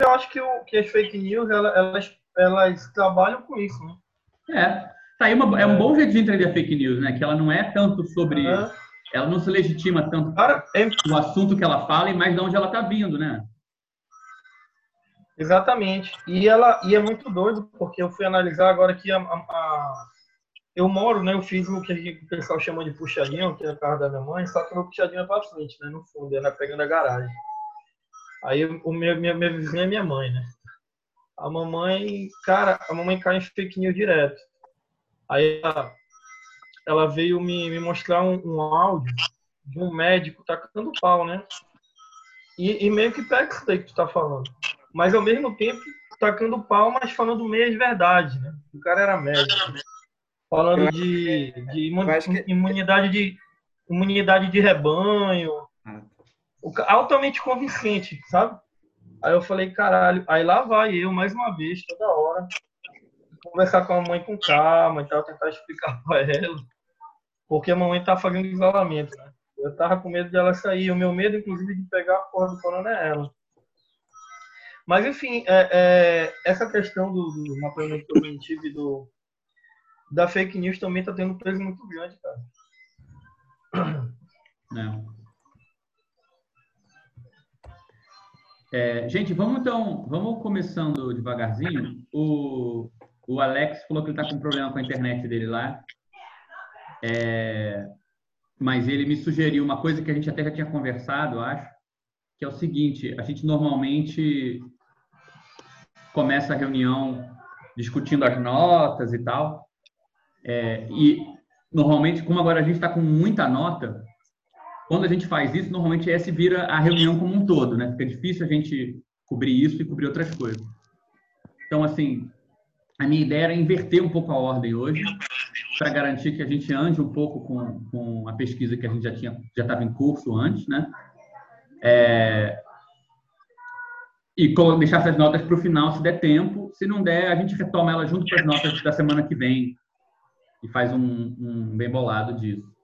eu acho que, o, que as fake news, elas, elas, trabalham com isso, né? É. Tá aí uma, é um bom jeito de entender a fake news, né? Que ela não é tanto sobre. É. Ela não se legitima tanto Cara, é... o assunto que ela fala, e mais de onde ela tá vindo, né? Exatamente. E ela e é muito doido, porque eu fui analisar agora que a, a, a eu moro, né? Eu fiz o que o pessoal chama de puxadinho, que é a casa da minha mãe, só que meu puxadinho é pra frente, né? No fundo, ela pegando a garagem. Aí o meu, minha, minha vizinha é minha mãe, né? A mamãe, cara, a mamãe cai em fake news direto. Aí ela, ela veio me, me mostrar um, um, áudio de um médico tacando pau, né? E, e meio que pega isso daí que tu tá falando. Mas ao mesmo tempo tacando pau, mas falando meio de verdade, né? O cara era médico. Falando de, de imunidade de imunidade de rebanho. Altamente convincente, sabe? Aí eu falei, caralho, aí lá vai eu mais uma vez, toda hora, conversar com a mãe com calma e tal, tentar explicar para ela, porque a mamãe tá fazendo isolamento, né? Eu tava com medo de ela sair, o meu medo, inclusive, de pegar a porra do corona é ela. Mas, enfim, é, é, essa questão do, do mapeamento cognitivo e do, da fake news também tá tendo um peso muito grande, cara. Não. É, gente, vamos então, vamos começando devagarzinho. O, o Alex falou que ele está com problema com a internet dele lá. É, mas ele me sugeriu uma coisa que a gente até já tinha conversado, acho, que é o seguinte: a gente normalmente começa a reunião discutindo as notas e tal. É, e normalmente, como agora a gente está com muita nota, quando a gente faz isso, normalmente esse vira a reunião como um todo, né? Fica difícil a gente cobrir isso e cobrir outras coisas. Então, assim, a minha ideia era inverter um pouco a ordem hoje, para garantir que a gente ande um pouco com, com a pesquisa que a gente já tinha já estava em curso antes, né? É, e deixar essas notas para o final, se der tempo. Se não der, a gente retoma elas junto com as notas da semana que vem e faz um, um bem bolado disso.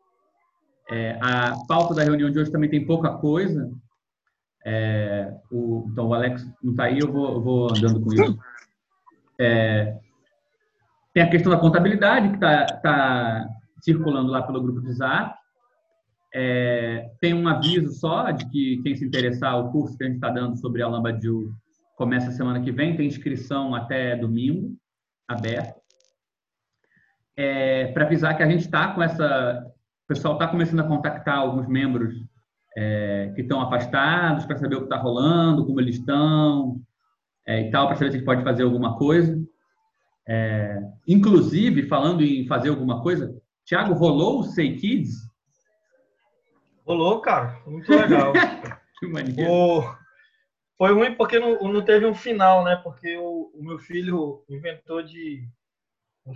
É, a pauta da reunião de hoje também tem pouca coisa. É, o, então, o Alex não está aí, eu vou, eu vou, andando com isso. É, tem a questão da contabilidade, que está tá circulando lá pelo grupo de Zap. É, tem um aviso só de que quem se interessar, o curso que a gente está dando sobre a Lambadiu começa semana que vem, tem inscrição até domingo, aberto. É, para avisar que a gente está com essa o pessoal está começando a contactar alguns membros é, que estão afastados para saber o que está rolando, como eles estão é, e tal, para saber se a gente pode fazer alguma coisa. É, inclusive, falando em fazer alguma coisa, Thiago, rolou o Say Kids? Rolou, cara. Muito legal. o... Foi ruim porque não, não teve um final, né? Porque o, o meu filho inventou de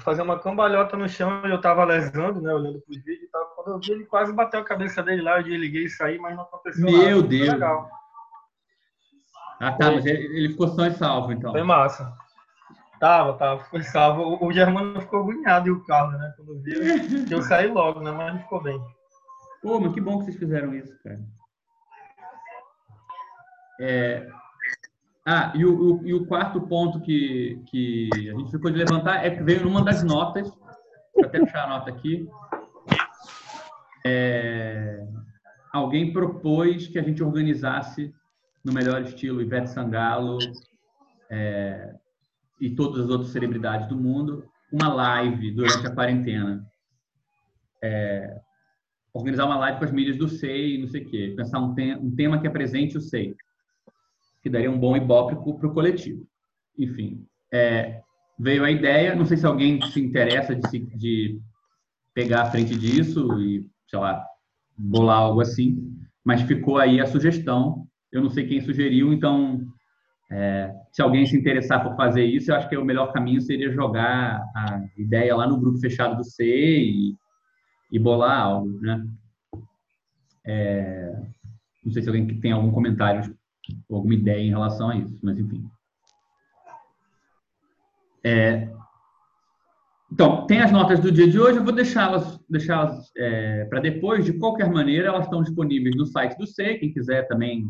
fazer uma cambalhota no chão e eu tava lesando, né? Olhando pros vídeos. Quando eu vi, ele quase bateu a cabeça dele lá, eu desliguei e saí, mas não aconteceu Meu nada. Meu Deus! Legal. Ah, tá, mas ele ficou só e salvo, então. Foi massa. Tava, tava, foi salvo. O, o Germano ficou agoniado e o Carlos, né? Quando viu, eu saí logo, né? Mas ficou bem. Pô, mas que bom que vocês fizeram isso, cara. É, ah, e o, o, e o, quarto ponto que, que a gente ficou de levantar é que veio numa das notas, vou até puxar a nota aqui, é, alguém propôs que a gente organizasse no melhor estilo Ivete Sangalo é, e todas as outras celebridades do mundo uma live durante a quarentena. É, organizar uma live com as mídias do SEI, não sei o quê. Pensar um, te um tema que apresente o SEI que daria um bom ibope para o coletivo. Enfim, é, veio a ideia, não sei se alguém se interessa de, se, de pegar a frente disso e, sei lá, bolar algo assim, mas ficou aí a sugestão. Eu não sei quem sugeriu, então, é, se alguém se interessar por fazer isso, eu acho que o melhor caminho seria jogar a ideia lá no grupo fechado do C e, e bolar algo, né? É, não sei se alguém tem algum comentário alguma ideia em relação a isso, mas enfim. É, então, tem as notas do dia de hoje, eu vou deixá-las deixá é, para depois. De qualquer maneira, elas estão disponíveis no site do SEI, quem quiser também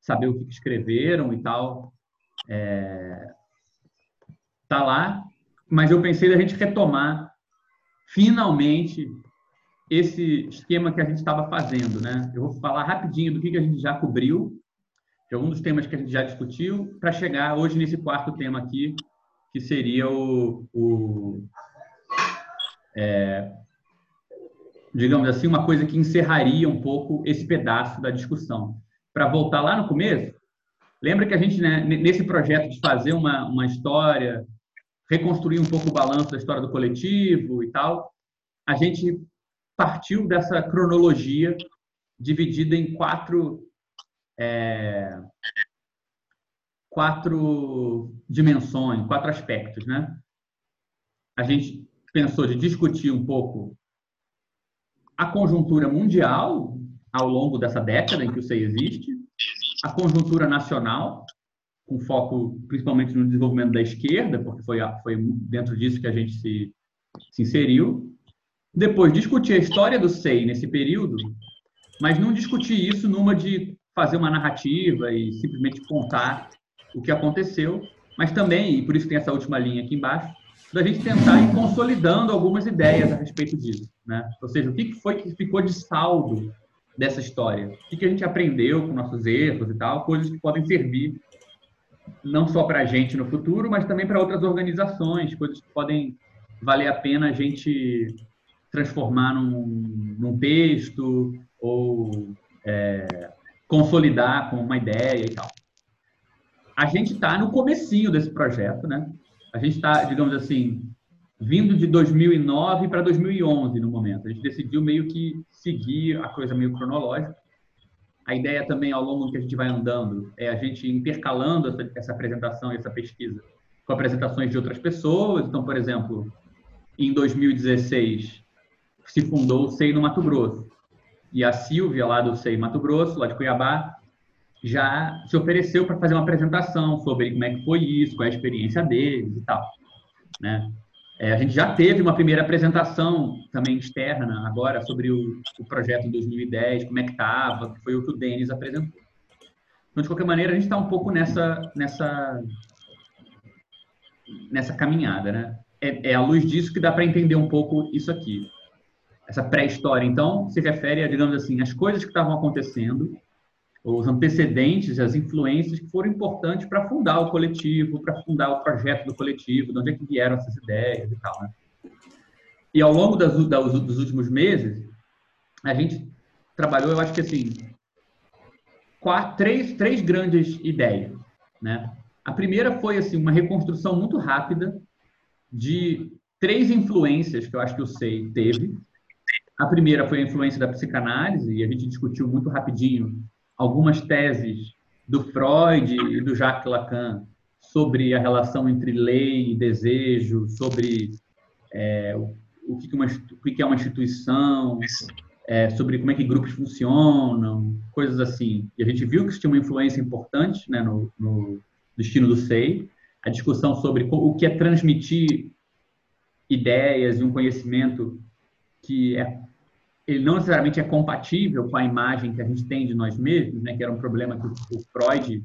saber o que escreveram e tal, é, tá lá, mas eu pensei da gente retomar finalmente esse esquema que a gente estava fazendo, né? Eu vou falar rapidinho do que, que a gente já cobriu, de alguns dos temas que a gente já discutiu, para chegar hoje nesse quarto tema aqui, que seria o, o é, digamos assim, uma coisa que encerraria um pouco esse pedaço da discussão. Para voltar lá no começo, lembra que a gente, né, nesse projeto de fazer uma, uma história, reconstruir um pouco o balanço da história do coletivo e tal, a gente partiu dessa cronologia dividida em quatro é, quatro dimensões, quatro aspectos, né? A gente pensou de discutir um pouco a conjuntura mundial ao longo dessa década em que o SEI existe, a conjuntura nacional, com foco principalmente no desenvolvimento da esquerda, porque foi, foi dentro disso que a gente se, se inseriu. Depois, discutir a história do SEI nesse período, mas não discutir isso numa de fazer uma narrativa e simplesmente contar o que aconteceu, mas também, e por isso tem essa última linha aqui embaixo, da gente tentar ir consolidando algumas ideias a respeito disso. Né? Ou seja, o que foi que ficou de saldo dessa história? O que a gente aprendeu com nossos erros e tal, coisas que podem servir não só para a gente no futuro, mas também para outras organizações, coisas que podem valer a pena a gente transformar num, num texto ou é, consolidar com uma ideia e tal. A gente está no comecinho desse projeto, né? A gente está, digamos assim, vindo de 2009 para 2011 no momento. A gente decidiu meio que seguir a coisa meio cronológica. A ideia também, ao longo que a gente vai andando, é a gente intercalando essa, essa apresentação e essa pesquisa com apresentações de outras pessoas. Então, por exemplo, em 2016, se fundou o SEI no Mato Grosso. E a Silvia, lá do SEI Mato Grosso, lá de Cuiabá, já se ofereceu para fazer uma apresentação sobre como é que foi isso, qual é a experiência deles e tal. Né? É, a gente já teve uma primeira apresentação também externa agora sobre o, o projeto em 2010, como é que estava, que foi o que o Denis apresentou. Então, de qualquer maneira, a gente está um pouco nessa, nessa, nessa caminhada. Né? É, é à luz disso que dá para entender um pouco isso aqui. Essa pré-história, então, se refere a, digamos assim, as coisas que estavam acontecendo os antecedentes, as influências que foram importantes para fundar o coletivo, para fundar o projeto do coletivo, de onde é que vieram essas ideias e tal. Né? E ao longo das, das, dos últimos meses, a gente trabalhou, eu acho que assim, quatro, três, três grandes ideias. Né? A primeira foi assim uma reconstrução muito rápida de três influências que eu acho que o SEI teve. A primeira foi a influência da psicanálise, e a gente discutiu muito rapidinho algumas teses do Freud e do Jacques Lacan sobre a relação entre lei e desejo, sobre é, o, que, uma, o que é uma instituição, é, sobre como é que grupos funcionam, coisas assim. E a gente viu que isso tinha uma influência importante né, no, no destino do SEI, a discussão sobre o que é transmitir ideias e um conhecimento que é ele não necessariamente é compatível com a imagem que a gente tem de nós mesmos, né, que era um problema que o Freud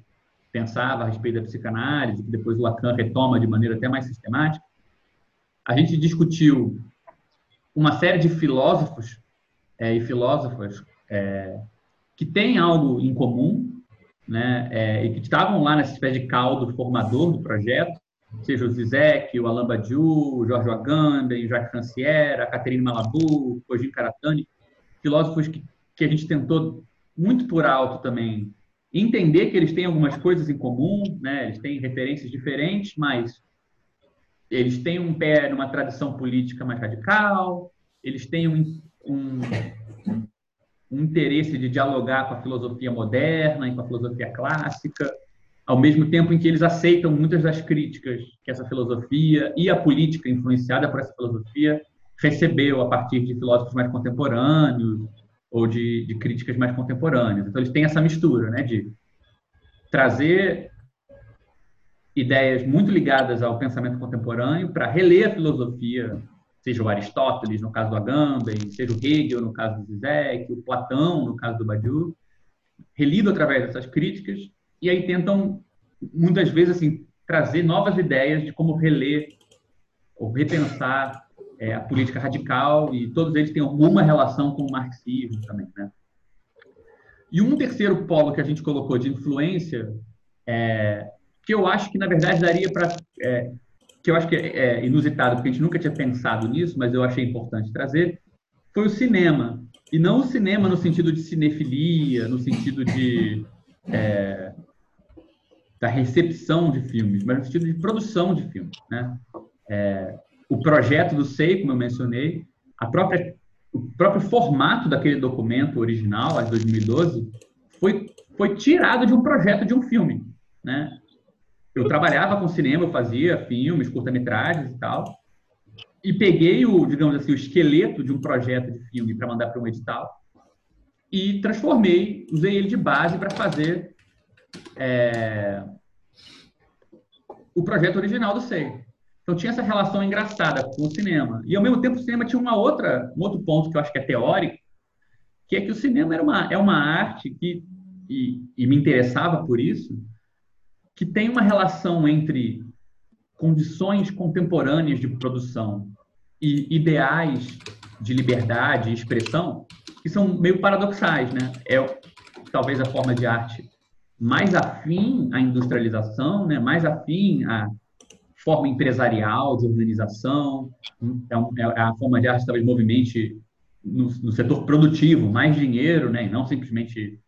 pensava a respeito da psicanálise, que depois o Lacan retoma de maneira até mais sistemática. A gente discutiu uma série de filósofos é, e filósofas é, que têm algo em comum, né, é, e que estavam lá nessa espécie de caldo formador do projeto, seja o Zizek, o Alain Badiou, o Jorge Agamben, o Jacques Rancière, a Caterine Malabou, o Kojin Karatani, filósofos que, que a gente tentou muito por alto também entender que eles têm algumas coisas em comum, né? eles têm referências diferentes, mas eles têm um pé numa tradição política mais radical, eles têm um, um, um interesse de dialogar com a filosofia moderna e com a filosofia clássica, ao mesmo tempo em que eles aceitam muitas das críticas que essa filosofia e a política influenciada por essa filosofia recebeu a partir de filósofos mais contemporâneos ou de, de críticas mais contemporâneas. Então, eles têm essa mistura né, de trazer ideias muito ligadas ao pensamento contemporâneo para reler a filosofia, seja o Aristóteles, no caso do Agamben, seja o Hegel, no caso do Zizek, o Platão, no caso do Badiou, relido através dessas críticas e aí tentam muitas vezes, assim, trazer novas ideias de como reler ou repensar é, a política radical, e todos eles têm alguma relação com o marxismo também, né? E um terceiro polo que a gente colocou de influência, é, que eu acho que, na verdade, daria para... É, que eu acho que é, é inusitado, porque a gente nunca tinha pensado nisso, mas eu achei importante trazer, foi o cinema. E não o cinema no sentido de cinefilia, no sentido de... É, da recepção de filmes, mas no sentido de produção de filmes, né? É, o projeto do SEI, como eu mencionei, a própria, o próprio formato daquele documento original, de 2012, foi, foi tirado de um projeto de um filme. Né? Eu trabalhava com cinema, eu fazia filmes, curta-metragens e tal, e peguei o, digamos assim, o esqueleto de um projeto de filme para mandar para um edital e transformei, usei ele de base para fazer é, o projeto original do SEI. Então tinha essa relação engraçada com o cinema. E ao mesmo tempo o cinema tinha uma outra, um outro ponto que eu acho que é teórico, que é que o cinema era uma, é uma arte que, e, e me interessava por isso, que tem uma relação entre condições contemporâneas de produção e ideais de liberdade e expressão que são meio paradoxais, né? É talvez a forma de arte mais afim à industrialização, né? Mais afim a forma empresarial de organização, é, um, é, a forma de arte talvez movimente no, no, setor produtivo mais dinheiro, né, e não simplesmente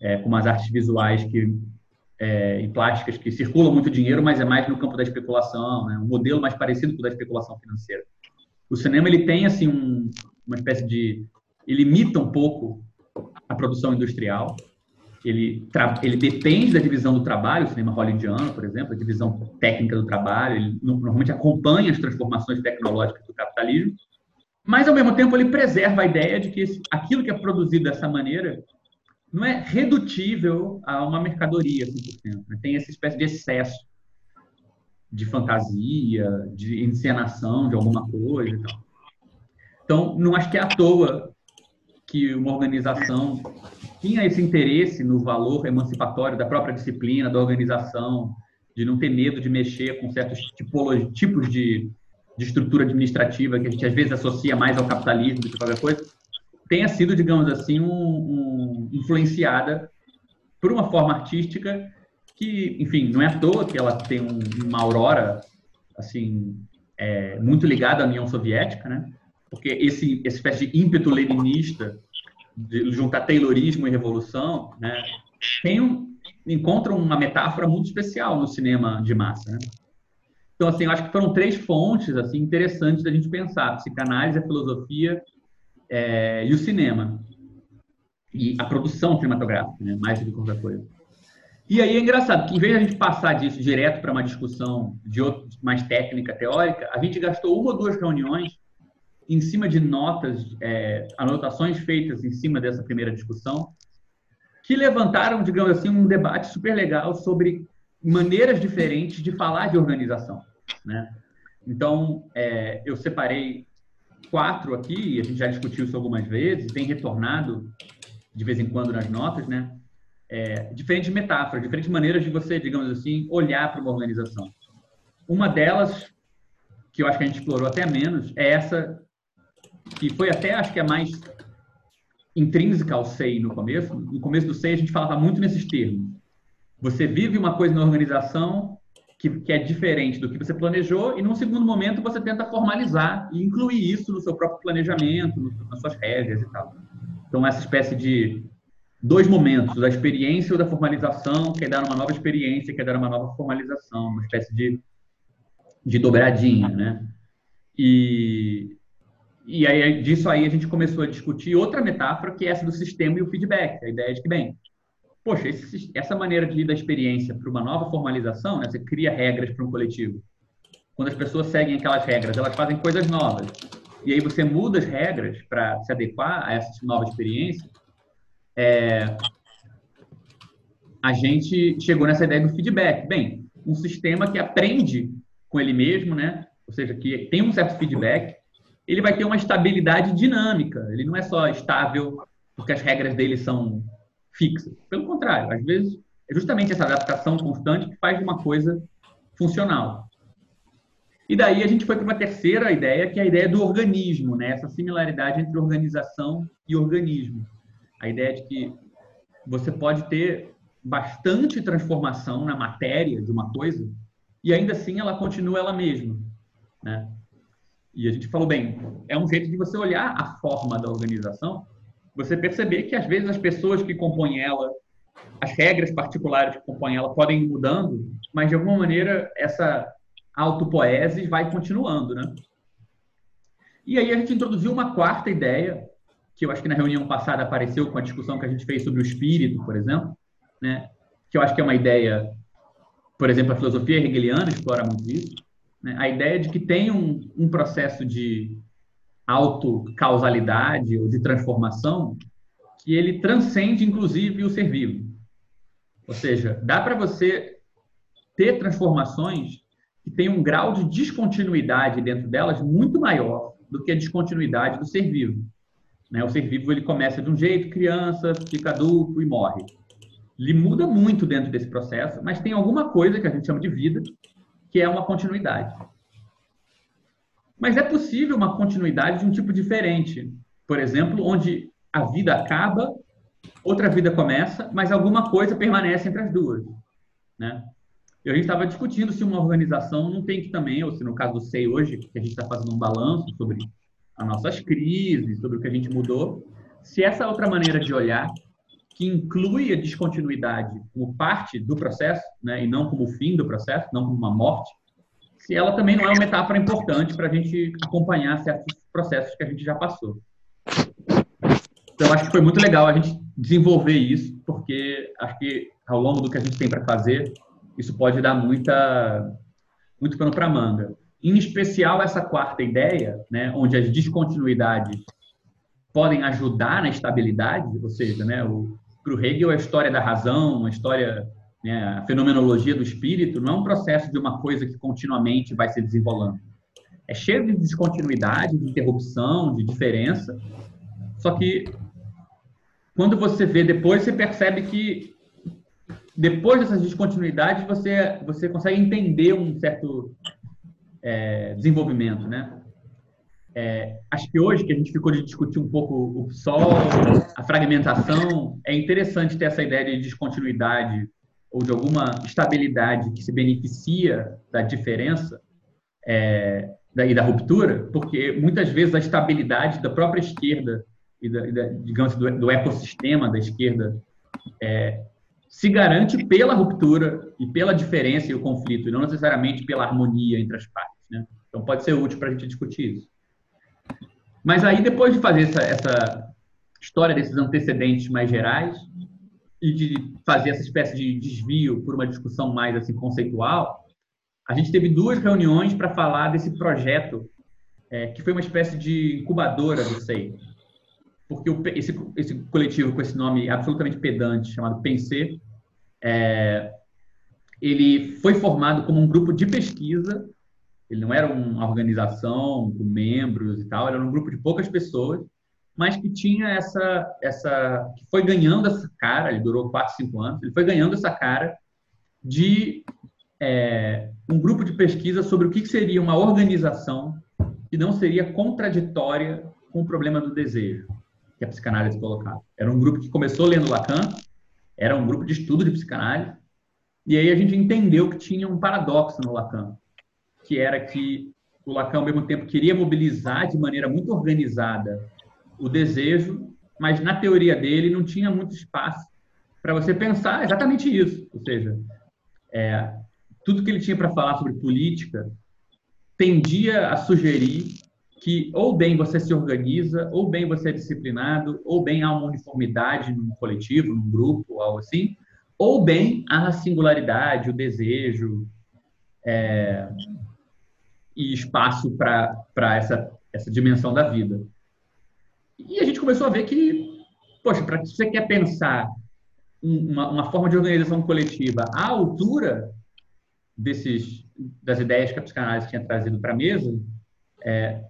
é, como as artes visuais que é, e plásticas que circulam muito dinheiro, mas é mais no campo da especulação, né, um modelo mais parecido com o da especulação financeira. O cinema ele tem assim um, uma espécie de ele imita um pouco a produção industrial, ele, ele depende da divisão do trabalho, o cinema hollywoodiano, por exemplo, a divisão técnica do trabalho, ele normalmente acompanha as transformações tecnológicas do capitalismo, mas, ao mesmo tempo, ele preserva a ideia de que esse, aquilo que é produzido dessa maneira não é redutível a uma mercadoria 100%. Né? Tem essa espécie de excesso de fantasia, de encenação de alguma coisa e tal. Então, não acho que é à toa que uma organização tinha esse interesse no valor emancipatório da própria disciplina, da organização, de não ter medo de mexer com certos tipos de, de estrutura administrativa que a gente às vezes associa mais ao capitalismo do que qualquer coisa, tenha sido, digamos assim, um, um, influenciada por uma forma artística que, enfim, não é à toa que ela tem um, uma aurora assim é, muito ligada à União Soviética, né? Porque esse essa espécie de ímpeto leninista de juntar Taylorismo e revolução, né, tem um, encontra uma metáfora muito especial no cinema de massa. Né? Então, assim, eu acho que foram três fontes assim interessantes da gente pensar: psicanálise, a filosofia é, e o cinema. E a produção cinematográfica, né, mais do que qualquer coisa. E aí é engraçado que, em vez de a gente passar disso direto para uma discussão de outro, mais técnica, teórica, a gente gastou uma ou duas reuniões em cima de notas, é, anotações feitas em cima dessa primeira discussão, que levantaram, digamos assim, um debate super legal sobre maneiras diferentes de falar de organização. Né? Então, é, eu separei quatro aqui, a gente já discutiu isso algumas vezes, tem retornado de vez em quando nas notas, né? É, diferentes metáforas, diferentes maneiras de você, digamos assim, olhar para uma organização. Uma delas, que eu acho que a gente explorou até menos, é essa que foi até, acho que é mais intrínseca ao SEI no começo. No começo do SEI, a gente falava muito nesses termos. Você vive uma coisa na organização que, que é diferente do que você planejou, e num segundo momento você tenta formalizar e incluir isso no seu próprio planejamento, nas suas regras e tal. Então, essa espécie de dois momentos, da experiência ou da formalização, quer dar uma nova experiência, quer dar uma nova formalização, uma espécie de, de dobradinha, né? E, e aí, disso aí, a gente começou a discutir outra metáfora, que é essa do sistema e o feedback. A ideia de que, bem, poxa, esse, essa maneira de ir da experiência para uma nova formalização, né, você cria regras para um coletivo. Quando as pessoas seguem aquelas regras, elas fazem coisas novas. E aí você muda as regras para se adequar a essa nova experiência. É, a gente chegou nessa ideia do feedback. Bem, um sistema que aprende com ele mesmo, né? Ou seja, que tem um certo feedback ele vai ter uma estabilidade dinâmica. Ele não é só estável porque as regras dele são fixas. Pelo contrário, às vezes É justamente essa adaptação constante que faz uma coisa funcional. E daí a gente foi para uma terceira ideia, que é a ideia do organismo, né? essa similaridade entre organização e organismo. A ideia de que você pode ter bastante transformação na matéria de uma coisa e ainda assim ela continua ela mesma. Né? E a gente falou, bem, é um jeito de você olhar a forma da organização, você perceber que às vezes as pessoas que compõem ela, as regras particulares que compõem ela podem ir mudando, mas de alguma maneira essa autopoese vai continuando, né? E aí a gente introduziu uma quarta ideia, que eu acho que na reunião passada apareceu com a discussão que a gente fez sobre o espírito, por exemplo, né? Que eu acho que é uma ideia, por exemplo, a filosofia hegeliana explora muito isso, né? A ideia de que tem um, um processo de autocausalidade ou de transformação que ele transcende, inclusive, o ser vivo. Ou seja, dá para você ter transformações que têm um grau de descontinuidade dentro delas muito maior do que a descontinuidade do ser vivo. Né? O ser vivo ele começa de um jeito, criança, fica adulto e morre. Ele muda muito dentro desse processo, mas tem alguma coisa que a gente chama de vida, que é uma continuidade. Mas é possível uma continuidade de um tipo diferente. Por exemplo, onde a vida acaba, outra vida começa, mas alguma coisa permanece entre as duas. Né? E a gente estava discutindo se uma organização não tem que também, ou se no caso do SEI hoje, que a gente está fazendo um balanço sobre as nossas crises, sobre o que a gente mudou, se essa outra maneira de olhar, que inclui a descontinuidade como parte do processo, né, e não como fim do processo, não como uma morte, se ela também não é uma metáfora importante para a gente acompanhar certos processos que a gente já passou. Então, acho que foi muito legal a gente desenvolver isso, porque acho que ao longo do que a gente tem para fazer, isso pode dar muita, muito pano para manga. Em especial, essa quarta ideia, né, onde as descontinuidades podem ajudar na estabilidade, ou seja, né, para o Hegel, a história da razão, a história né, a fenomenologia do espírito não é um processo de uma coisa que continuamente vai se desenrolando. É cheio de descontinuidade, de interrupção, de diferença. Só que quando você vê depois, você percebe que depois dessas descontinuidades você você consegue entender um certo é, desenvolvimento, né? É, acho que hoje que a gente ficou de discutir um pouco o sol, a fragmentação, é interessante ter essa ideia de descontinuidade ou de alguma estabilidade que se beneficia da diferença é, e da ruptura, porque muitas vezes a estabilidade da própria esquerda e, da, e da, digamos do, do, ecossistema da esquerda é, se garante pela ruptura e pela diferença e o conflito, e não necessariamente pela harmonia entre as partes. Né? Então pode ser útil para a gente discutir isso. Mas aí, depois de fazer essa, essa história desses antecedentes mais gerais, e de fazer essa espécie de desvio por uma discussão mais assim conceitual, a gente teve duas reuniões para falar desse projeto é, que foi uma espécie de incubadora do SEI. Porque o, esse, esse coletivo com esse nome absolutamente pedante, chamado Pensê, é, ele foi formado como um grupo de pesquisa, ele não era uma organização com membros e tal, era um grupo de poucas pessoas, mas que tinha essa, essa, que foi ganhando essa cara, ele durou 4, 5 anos, ele foi ganhando essa cara de é, um grupo de pesquisa sobre o que seria uma organização que não seria contraditória com o problema do desejo, que a psicanálise colocava. Era um grupo que começou lendo Lacan, era um grupo de estudo de psicanálise, e aí a gente entendeu que tinha um paradoxo no Lacan, que era que o Lacan, ao mesmo tempo, queria mobilizar de maneira muito organizada o desejo, mas na teoria dele não tinha muito espaço para você pensar exatamente isso. Ou seja, é, tudo que ele tinha para falar sobre política tendia a sugerir que ou bem você se organiza, ou bem você é disciplinado, ou bem há uma uniformidade num coletivo, num grupo, algo assim, ou bem há a singularidade, o desejo é, e espaço para essa, essa dimensão da vida. E a gente começou a ver que, poxa, para se você quer pensar uma, uma, forma de organização coletiva à altura desses, das ideias que a psicanálise tinha trazido para a mesa, é,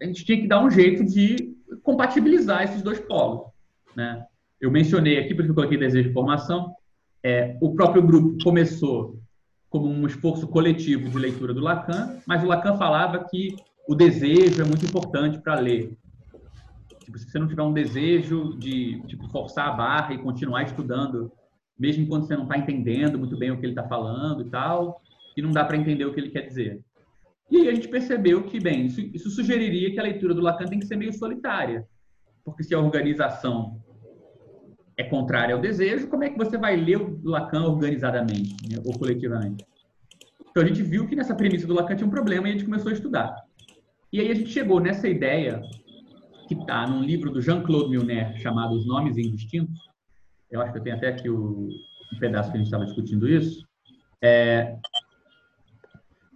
a gente tinha que dar um jeito de compatibilizar esses dois polos. Né? Eu mencionei aqui, porque eu coloquei desejo de formação, é, o próprio grupo começou como um esforço coletivo de leitura do Lacan, mas o Lacan falava que o desejo é muito importante para ler. Tipo, se você não tiver um desejo de tipo, forçar a barra e continuar estudando, mesmo quando você não está entendendo muito bem o que ele está falando e tal, e não dá para entender o que ele quer dizer. E aí a gente percebeu que, bem, isso, isso sugeriria que a leitura do Lacan tem que ser meio solitária. Porque se a organização é contrária ao desejo, como é que você vai ler o Lacan organizadamente né, ou coletivamente? Então a gente viu que nessa premissa do Lacan tinha um problema e a gente começou a estudar. E aí a gente chegou nessa ideia que está num livro do Jean-Claude Milner chamado Os Nomes Indistintos. Eu acho que eu tenho até aqui o, um pedaço que a gente estava discutindo isso. É,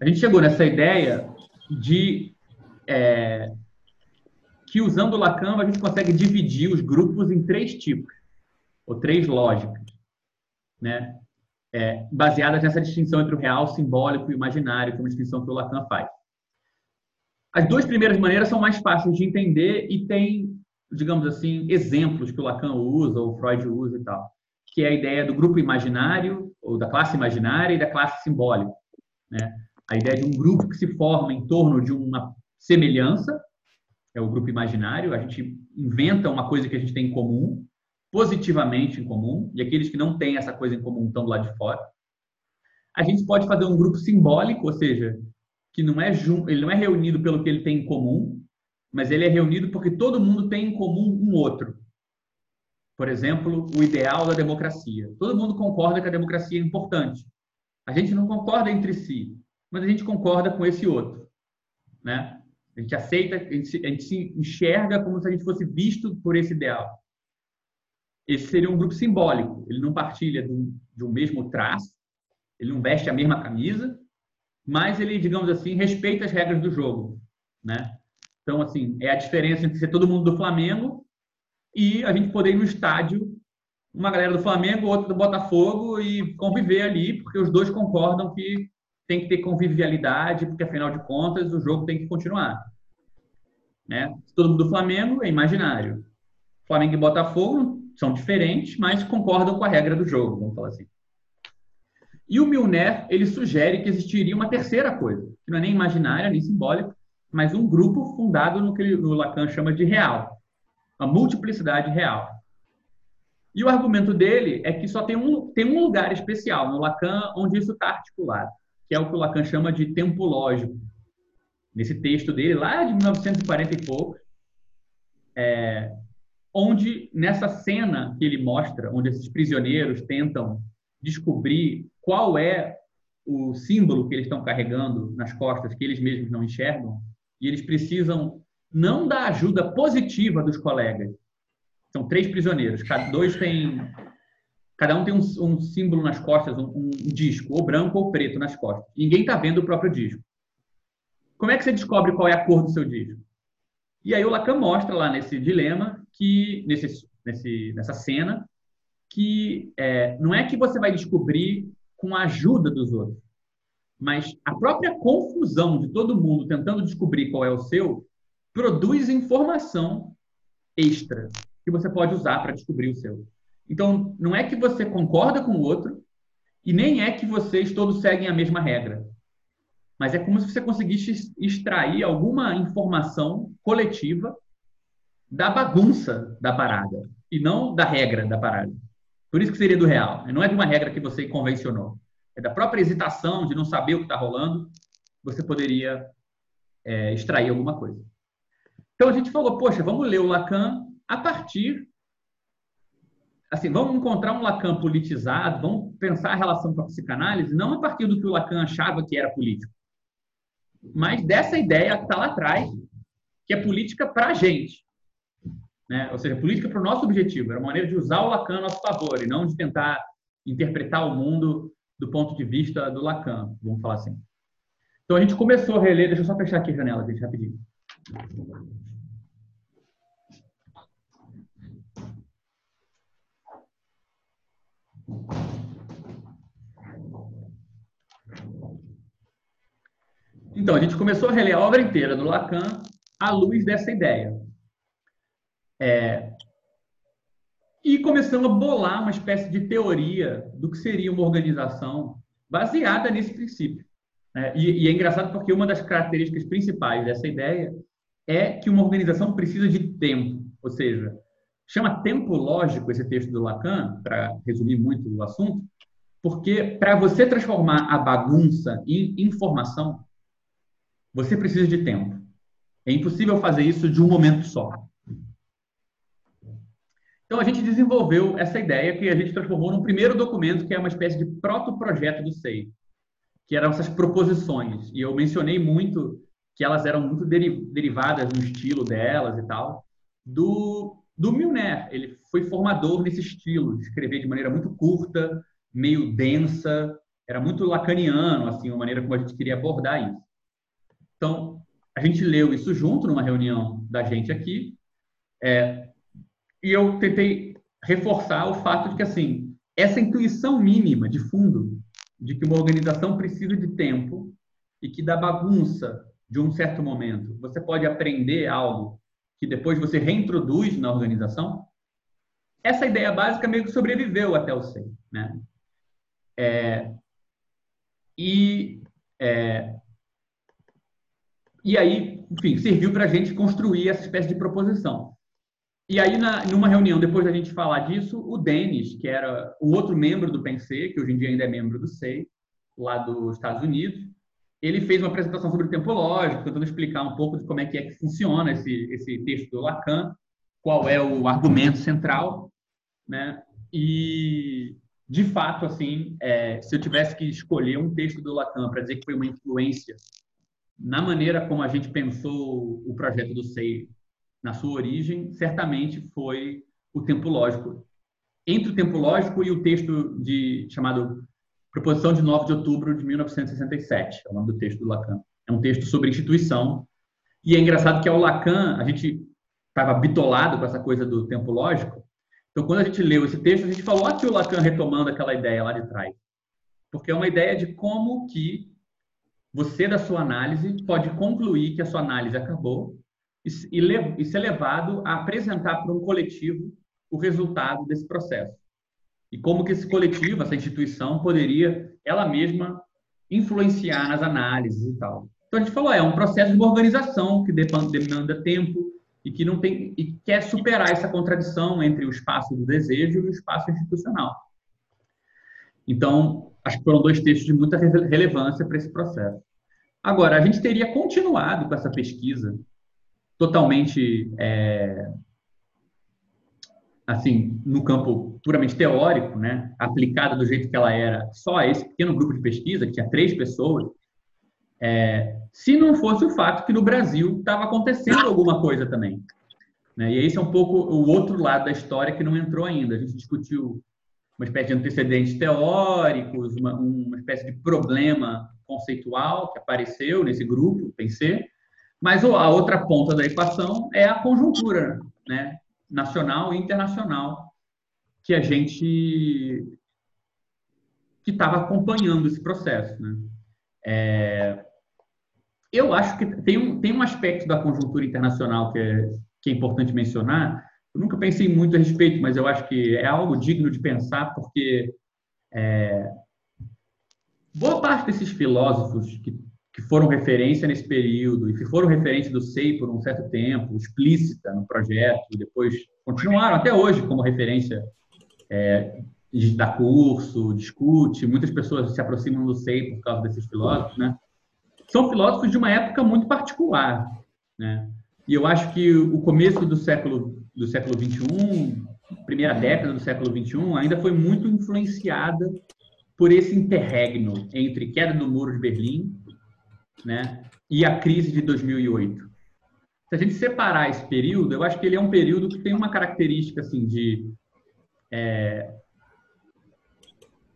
a gente chegou nessa ideia de é, que usando o Lacan a gente consegue dividir os grupos em três tipos ou três lógicas, né? É, baseadas nessa distinção entre o real, simbólico e imaginário, é uma distinção que o Lacan faz. As duas primeiras maneiras são mais fáceis de entender e tem, digamos assim, exemplos que o Lacan usa ou Freud usa e tal, que é a ideia do grupo imaginário ou da classe imaginária e da classe simbólica, né? A ideia de um grupo que se forma em torno de uma semelhança, é o grupo imaginário, a gente inventa uma coisa que a gente tem em comum, positivamente em comum, e aqueles que não têm essa coisa em comum estão do lado de fora. A gente pode fazer um grupo simbólico, ou seja, que não é ele não é reunido pelo que ele tem em comum, mas ele é reunido porque todo mundo tem em comum um outro. Por exemplo, o ideal da democracia. Todo mundo concorda que a democracia é importante. A gente não concorda entre si, mas a gente concorda com esse outro, né? A gente aceita, a gente, a gente se enxerga como se a gente fosse visto por esse ideal. Esse seria um grupo simbólico. Ele não partilha de um mesmo traço, ele não veste a mesma camisa, mas ele, digamos assim, respeita as regras do jogo, né? Então, assim, é a diferença entre ser todo mundo do Flamengo e a gente poder ir no estádio, uma galera do Flamengo, outra do Botafogo e conviver ali, porque os dois concordam que tem que ter convivialidade, porque afinal de contas o jogo tem que continuar. Né? Todo mundo do Flamengo é imaginário. Flamengo e Botafogo são diferentes, mas concordam com a regra do jogo, vamos falar assim. E o Milner, ele sugere que existiria uma terceira coisa, que não é nem imaginária, nem simbólica, mas um grupo fundado no que o Lacan chama de real, a multiplicidade real. E o argumento dele é que só tem um, tem um lugar especial no Lacan onde isso está articulado, que é o que o Lacan chama de tempo lógico. Nesse texto dele, lá de 1940 e pouco, é, onde nessa cena que ele mostra, onde esses prisioneiros tentam descobrir qual é o símbolo que eles estão carregando nas costas, que eles mesmos não enxergam, e eles precisam não da ajuda positiva dos colegas. São três prisioneiros, cada dois tem, cada um tem um, um símbolo nas costas, um, um, disco, ou branco ou preto nas costas. Ninguém está vendo o próprio disco. Como é que você descobre qual é a cor do seu disco? E aí o Lacan mostra lá nesse dilema que nesse, nesse nessa cena que é, não é que você vai descobrir com a ajuda dos outros, mas a própria confusão de todo mundo tentando descobrir qual é o seu produz informação extra que você pode usar para descobrir o seu. Então, não é que você concorda com o outro e nem é que vocês todos seguem a mesma regra. Mas é como se você conseguisse extrair alguma informação coletiva da bagunça da parada e não da regra da parada. Por isso que seria do real. Não é de uma regra que você convencionou. É da própria hesitação de não saber o que está rolando, você poderia é, extrair alguma coisa. Então a gente falou, poxa, vamos ler o Lacan a partir. Assim, vamos encontrar um Lacan politizado, vamos pensar a relação com a psicanálise, não a partir do que o Lacan achava que era político, mas dessa ideia que está lá atrás, que é política para a gente. Né? Ou seja, política para o nosso objetivo, era uma maneira de usar o Lacan a nosso favor e não de tentar interpretar o mundo do ponto de vista do Lacan, vamos falar assim. Então a gente começou a reler, deixa eu só fechar aqui a janela, gente, rapidinho. Então, a gente começou a reler a obra inteira do Lacan à luz dessa ideia. É, e começamos a bolar uma espécie de teoria do que seria uma organização baseada nesse princípio. É, e, e, é engraçado porque uma das características principais dessa ideia é que uma organização precisa de tempo, ou seja, chama tempo lógico esse texto do Lacan, para resumir muito o assunto, porque para você transformar a bagunça em informação, você precisa de tempo. É impossível fazer isso de um momento só. Então a gente desenvolveu essa ideia que a gente transformou num primeiro documento que é uma espécie de proto-projeto do SEI, que eram essas proposições. E eu mencionei muito que elas eram muito derivadas no estilo delas e tal, do, do Milner. Ele foi formador nesse estilo, de escrever de maneira muito curta, meio densa, era muito lacaniano, assim, a maneira como a gente queria abordar isso. Então, a gente leu isso junto numa reunião da gente aqui, é, e eu tentei reforçar o fato de que, assim, essa intuição mínima de fundo de que uma organização precisa de tempo e que da bagunça de um certo momento você pode aprender algo que depois você reintroduz na organização, essa ideia básica meio que sobreviveu até o 100, né? É, e é, e aí, enfim, serviu para a gente construir essa espécie de proposição. E aí, na, numa reunião, depois da gente falar disso, o Denis, que era o outro membro do PENSE, que hoje em dia ainda é membro do SEI, lá dos Estados Unidos, ele fez uma apresentação sobre o tempo lógico, tentando explicar um pouco de como é que é que funciona esse, esse texto do Lacan, qual é o argumento central, né? E, de fato, assim, é, se eu tivesse que escolher um texto do Lacan para dizer que foi uma influência na maneira como a gente pensou o projeto do SEI na sua origem, certamente foi o tempo lógico. Entre o tempo lógico e o texto de chamado Proposição de 9 de outubro de 1967, é o nome do texto do Lacan. É um texto sobre instituição. E é engraçado que ao Lacan, a gente estava bitolado com essa coisa do tempo lógico. Então, quando a gente leu esse texto, a gente falou aqui o Lacan retomando aquela ideia lá de trás. Porque é uma ideia de como que você, da sua análise, pode concluir que a sua análise acabou e, ser levado a apresentar para um coletivo o resultado desse processo. E como que esse coletivo, essa instituição, poderia ela mesma influenciar nas análises e tal. Então a gente falou, é um processo de uma organização que demanda tempo e que não tem e quer superar essa contradição entre o espaço do desejo e o espaço institucional. Então, acho que foram dois textos de muita relevância para esse processo. Agora, a gente teria continuado com essa pesquisa totalmente é, assim no campo puramente teórico, né, aplicada do jeito que ela era só a esse pequeno grupo de pesquisa que tinha três pessoas, é, se não fosse o fato que no Brasil estava acontecendo alguma coisa também. Né? E esse é um pouco o outro lado da história que não entrou ainda. A gente discutiu uma espécie de antecedentes teóricos, uma, uma espécie de problema conceitual que apareceu nesse grupo, pensei, mas a outra ponta da equação é a conjuntura, né? nacional e internacional, que a gente que estava acompanhando esse processo. Né? É, eu acho que tem um, tem um aspecto da conjuntura internacional que é, que é importante mencionar. Eu nunca pensei muito a respeito, mas eu acho que é algo digno de pensar, porque é, boa parte desses filósofos que que foram referência nesse período e que foram referência do SEI por um certo tempo, explícita no projeto, e depois continuaram até hoje como referência é, curso, discute, muitas pessoas se aproximam do SEI por causa desses filósofos, né? São filósofos de uma época muito particular, né? E eu acho que o começo do século do século 21, primeira década do século 21, ainda foi muito influenciada por esse interregno entre queda do muro de Berlim né? e a crise de 2008. Se a gente separar esse período, eu acho que ele é um período que tem uma característica assim de é,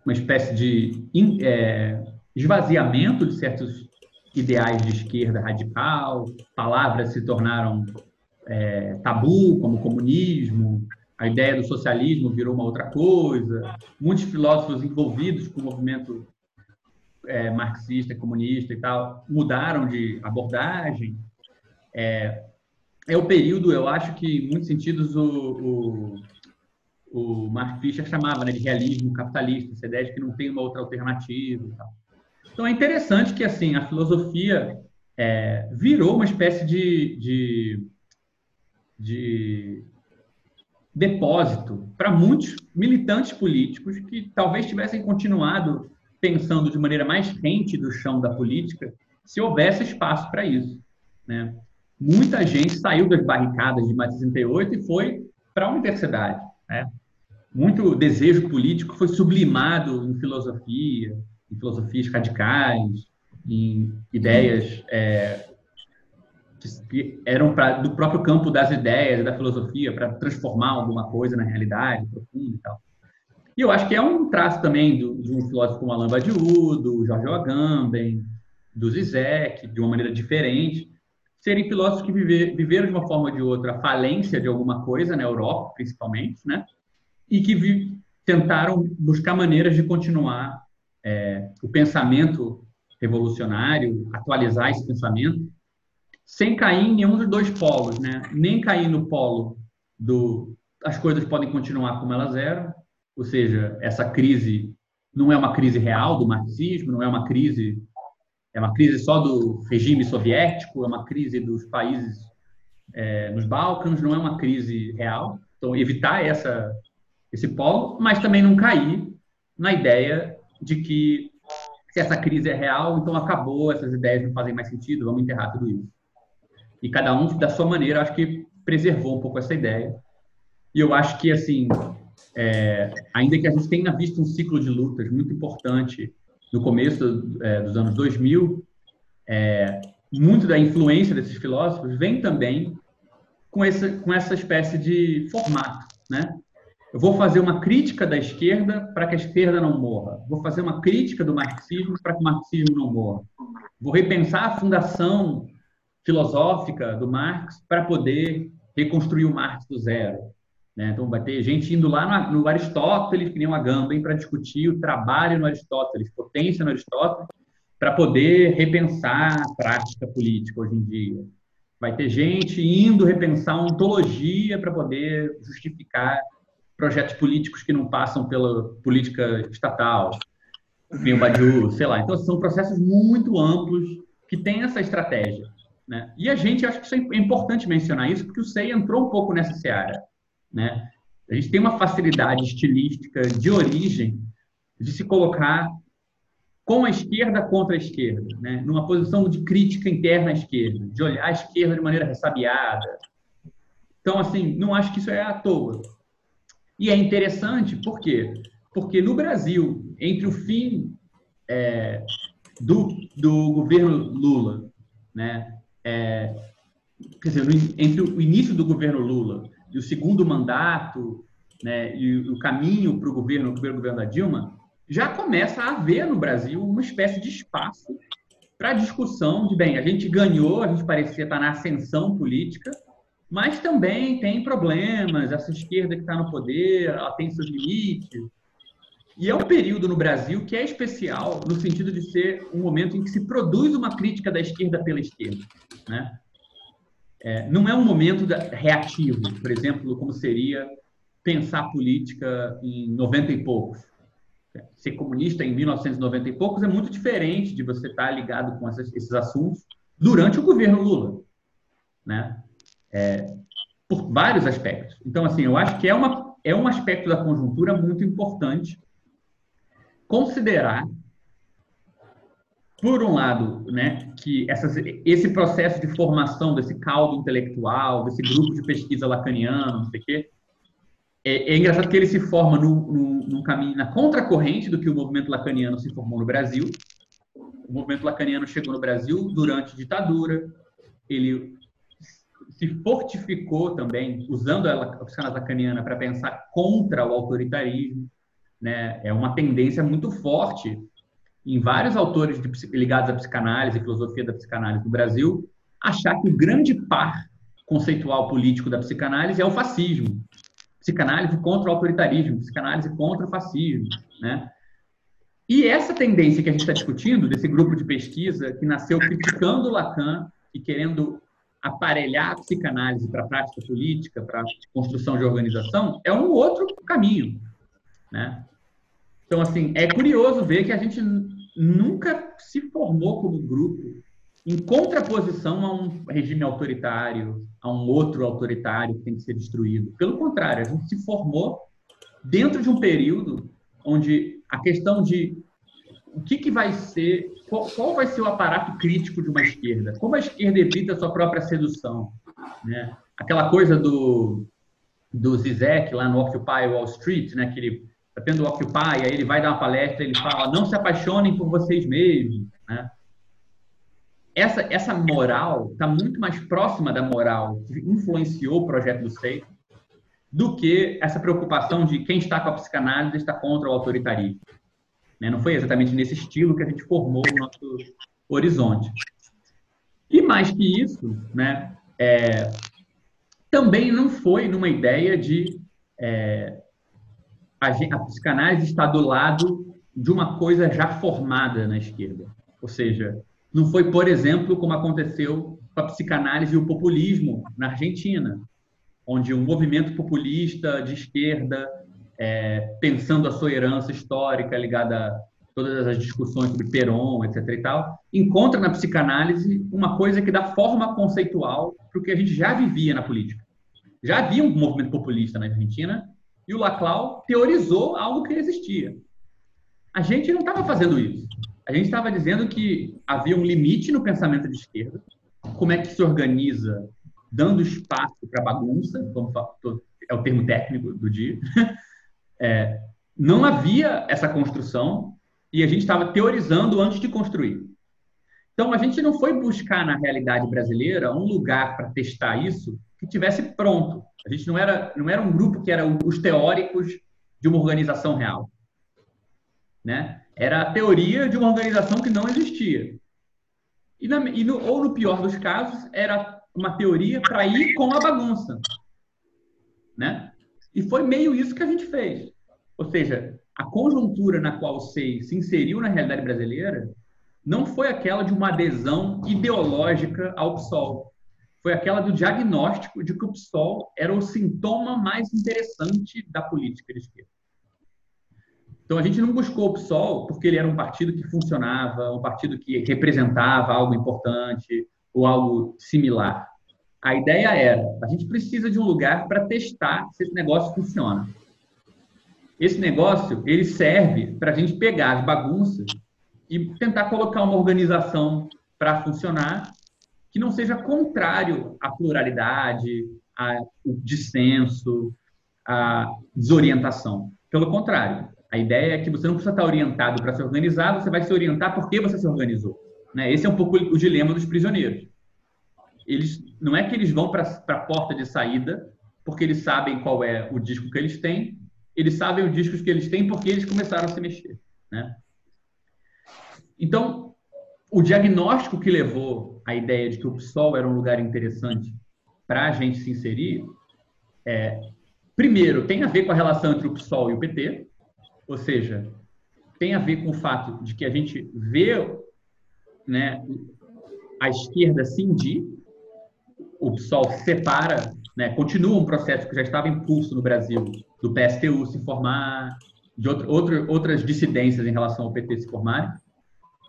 uma espécie de é, esvaziamento de certos ideais de esquerda radical, palavras se tornaram é, tabu, como comunismo, a ideia do socialismo virou uma outra coisa, muitos filósofos envolvidos com o movimento é, marxista, comunista e tal, mudaram de abordagem. É, é o período, eu acho que, em muitos sentidos, o, o, o Mark Fisher chamava né, de realismo capitalista, essa ideia de que não tem uma outra alternativa. Então é interessante que assim a filosofia é, virou uma espécie de, de, de depósito para muitos militantes políticos que talvez tivessem continuado pensando de maneira mais rente do chão da política se houvesse espaço para isso. Né? Muita gente saiu das barricadas de 68 e foi para a universidade. Né? Muito desejo político foi sublimado em filosofia, em filosofias radicais, em ideias é, que eram pra, do próprio campo das ideias, da filosofia, para transformar alguma coisa na realidade profunda e tal. E eu acho que é um traço também do, de um filósofo como Alain Badiou, do Jorge Agamben, do Zizek, de uma maneira diferente, serem filósofos que viver, viveram de uma forma ou de outra a falência de alguma coisa, na Europa, principalmente, né? E que vi, tentaram buscar maneiras de continuar é, o pensamento revolucionário, atualizar esse pensamento, sem cair em nenhum dos dois polos, né? Nem cair no polo do as coisas podem continuar como elas eram, ou seja, essa crise não é uma crise real do marxismo, não é uma crise é uma crise só do regime soviético, é uma crise dos países é, nos Balcãs, não é uma crise real. Então, evitar essa, esse polo, mas também não cair na ideia de que se essa crise é real, então acabou, essas ideias não fazem mais sentido, vamos enterrar tudo isso. E cada um, da sua maneira, acho que preservou um pouco essa ideia. E eu acho que, assim, é, ainda que a gente tenha visto um ciclo de lutas muito importante no começo é, dos anos 2000, é, muito da influência desses filósofos vem também com essa, com essa espécie de formato, né? Eu vou fazer uma crítica da esquerda para que a esquerda não morra. Vou fazer uma crítica do marxismo para que o marxismo não morra. Vou repensar a fundação filosófica do Marx para poder reconstruir o Marx do zero. Né? Então, vai ter gente indo lá no, Aristóteles, que nem uma Agamben, para discutir o trabalho no Aristóteles, potência no Aristóteles, para poder repensar a prática política hoje em dia. Vai ter gente indo repensar ontologia para poder justificar projetos políticos que não passam pela política estatal, o Badiou, sei lá. Então, são processos muito amplos que têm essa estratégia. Né? E a gente, acho que é importante mencionar isso, porque o SEI entrou um pouco nessa seara. Né? A gente tem uma facilidade estilística de origem de se colocar com a esquerda contra a esquerda, né? numa posição de crítica interna à esquerda, de olhar a esquerda de maneira ressabiada. Então, assim, não acho que isso é à toa. E é interessante, por quê? Porque no Brasil, entre o fim é, do, do governo Lula, né, é, quer dizer, entre o início do governo Lula e o segundo mandato, né, e o caminho para o governo, o primeiro governo da Dilma, já começa a haver no Brasil uma espécie de espaço para discussão de, bem, a gente ganhou, a gente parecia estar na ascensão política, mas também tem problemas, essa esquerda que está no poder, ela tem seus limites. E é um período no Brasil que é especial no sentido de ser um momento em que se produz uma crítica da esquerda pela esquerda. Né? É, não é um momento reativo, por exemplo, como seria pensar política em 90 e poucos. Ser comunista em 1990 e poucos é muito diferente de você estar ligado com essas, esses assuntos durante o governo Lula, né? É, por vários aspectos. Então, assim, eu acho que é, uma, é um aspecto da conjuntura muito importante considerar por um lado, né, que essas, esse processo de formação desse caldo intelectual, desse grupo de pesquisa lacaniano, não sei o quê, é, é engraçado que ele se forma no, no, caminho na contracorrente do que o movimento lacaniano se formou no Brasil. O movimento lacaniano chegou no Brasil durante a ditadura, ele se fortificou também, usando a psicanálise lacaniana para pensar contra o autoritarismo. Né? É uma tendência muito forte em vários autores de, ligados à psicanálise, filosofia da psicanálise no Brasil, achar que o grande par conceitual político da psicanálise é o fascismo. Psicanálise contra o autoritarismo, psicanálise contra o fascismo, né? E essa tendência que a gente está discutindo, desse grupo de pesquisa que nasceu criticando Lacan e querendo aparelhar a psicanálise para a prática política, para a construção de organização, é um outro caminho. Né? Então, assim, é curioso ver que a gente nunca se formou como grupo em contraposição a um regime autoritário, a um outro autoritário que tem que ser destruído. Pelo contrário, a gente se formou dentro de um período onde a questão de o que, que vai ser, qual, qual, vai ser o aparato crítico de uma esquerda? Como a esquerda evita a sua própria sedução? Né? Aquela coisa do, do Zizek lá no Occupy Wall Street, né? que ele está tendo Occupy, aí ele vai dar uma palestra, ele fala, não se apaixonem por vocês mesmos. Né? Essa, essa moral está muito mais próxima da moral que influenciou o projeto do Seiko do que essa preocupação de quem está com a psicanálise está contra o autoritarismo. Né? Não foi exatamente nesse estilo que a gente formou o nosso horizonte. E mais que isso, né, é, também não foi numa ideia de é, a, a psicanálise estar do lado de uma coisa já formada na esquerda. Ou seja, não foi, por exemplo, como aconteceu com a psicanálise e o populismo na Argentina, onde um movimento populista de esquerda é, pensando a sua herança histórica ligada a todas as discussões sobre Perón, etc. e tal, encontra na psicanálise uma coisa que dá forma conceitual para o que a gente já vivia na política. Já havia um movimento populista na Argentina e o Laclau teorizou algo que existia. A gente não estava fazendo isso. A gente estava dizendo que havia um limite no pensamento de esquerda, como é que se organiza dando espaço para bagunça, é o termo técnico do dia, É, não havia essa construção e a gente estava teorizando antes de construir. Então, a gente não foi buscar na realidade brasileira um lugar para testar isso que tivesse pronto. A gente não era, não era um grupo que era os teóricos de uma organização real. Né? Era a teoria de uma organização que não existia. E, na, e no, ou, no pior dos casos, era uma teoria para ir com a bagunça. Né? E foi meio isso que a gente fez. Ou seja, a conjuntura na qual o SEI se inseriu na realidade brasileira não foi aquela de uma adesão ideológica ao PSOL. Foi aquela do diagnóstico de que o PSOL era o sintoma mais interessante da política de esquerda. Então, a gente não buscou o PSOL porque ele era um partido que funcionava, um partido que representava algo importante ou algo similar. A ideia era, a gente precisa de um lugar para testar se esse negócio funciona. Esse negócio, ele serve para a gente pegar as bagunças e tentar colocar uma organização para funcionar que não seja contrário à pluralidade, ao dissenso, à desorientação. Pelo contrário, a ideia é que você não precisa estar orientado para se organizar, você vai se orientar porque você se organizou. Né? Esse é um pouco o dilema dos prisioneiros eles não é que eles vão para a porta de saída porque eles sabem qual é o disco que eles têm, eles sabem os discos que eles têm porque eles começaram a se mexer, né? Então, o diagnóstico que levou à ideia de que o PSOL era um lugar interessante para a gente se inserir, é, primeiro, tem a ver com a relação entre o PSOL e o PT, ou seja, tem a ver com o fato de que a gente vê né, a esquerda cindir o PSOL se separa, né, continua um processo que já estava em curso no Brasil, do PSTU se formar, de outro, outro, outras dissidências em relação ao PT se formarem,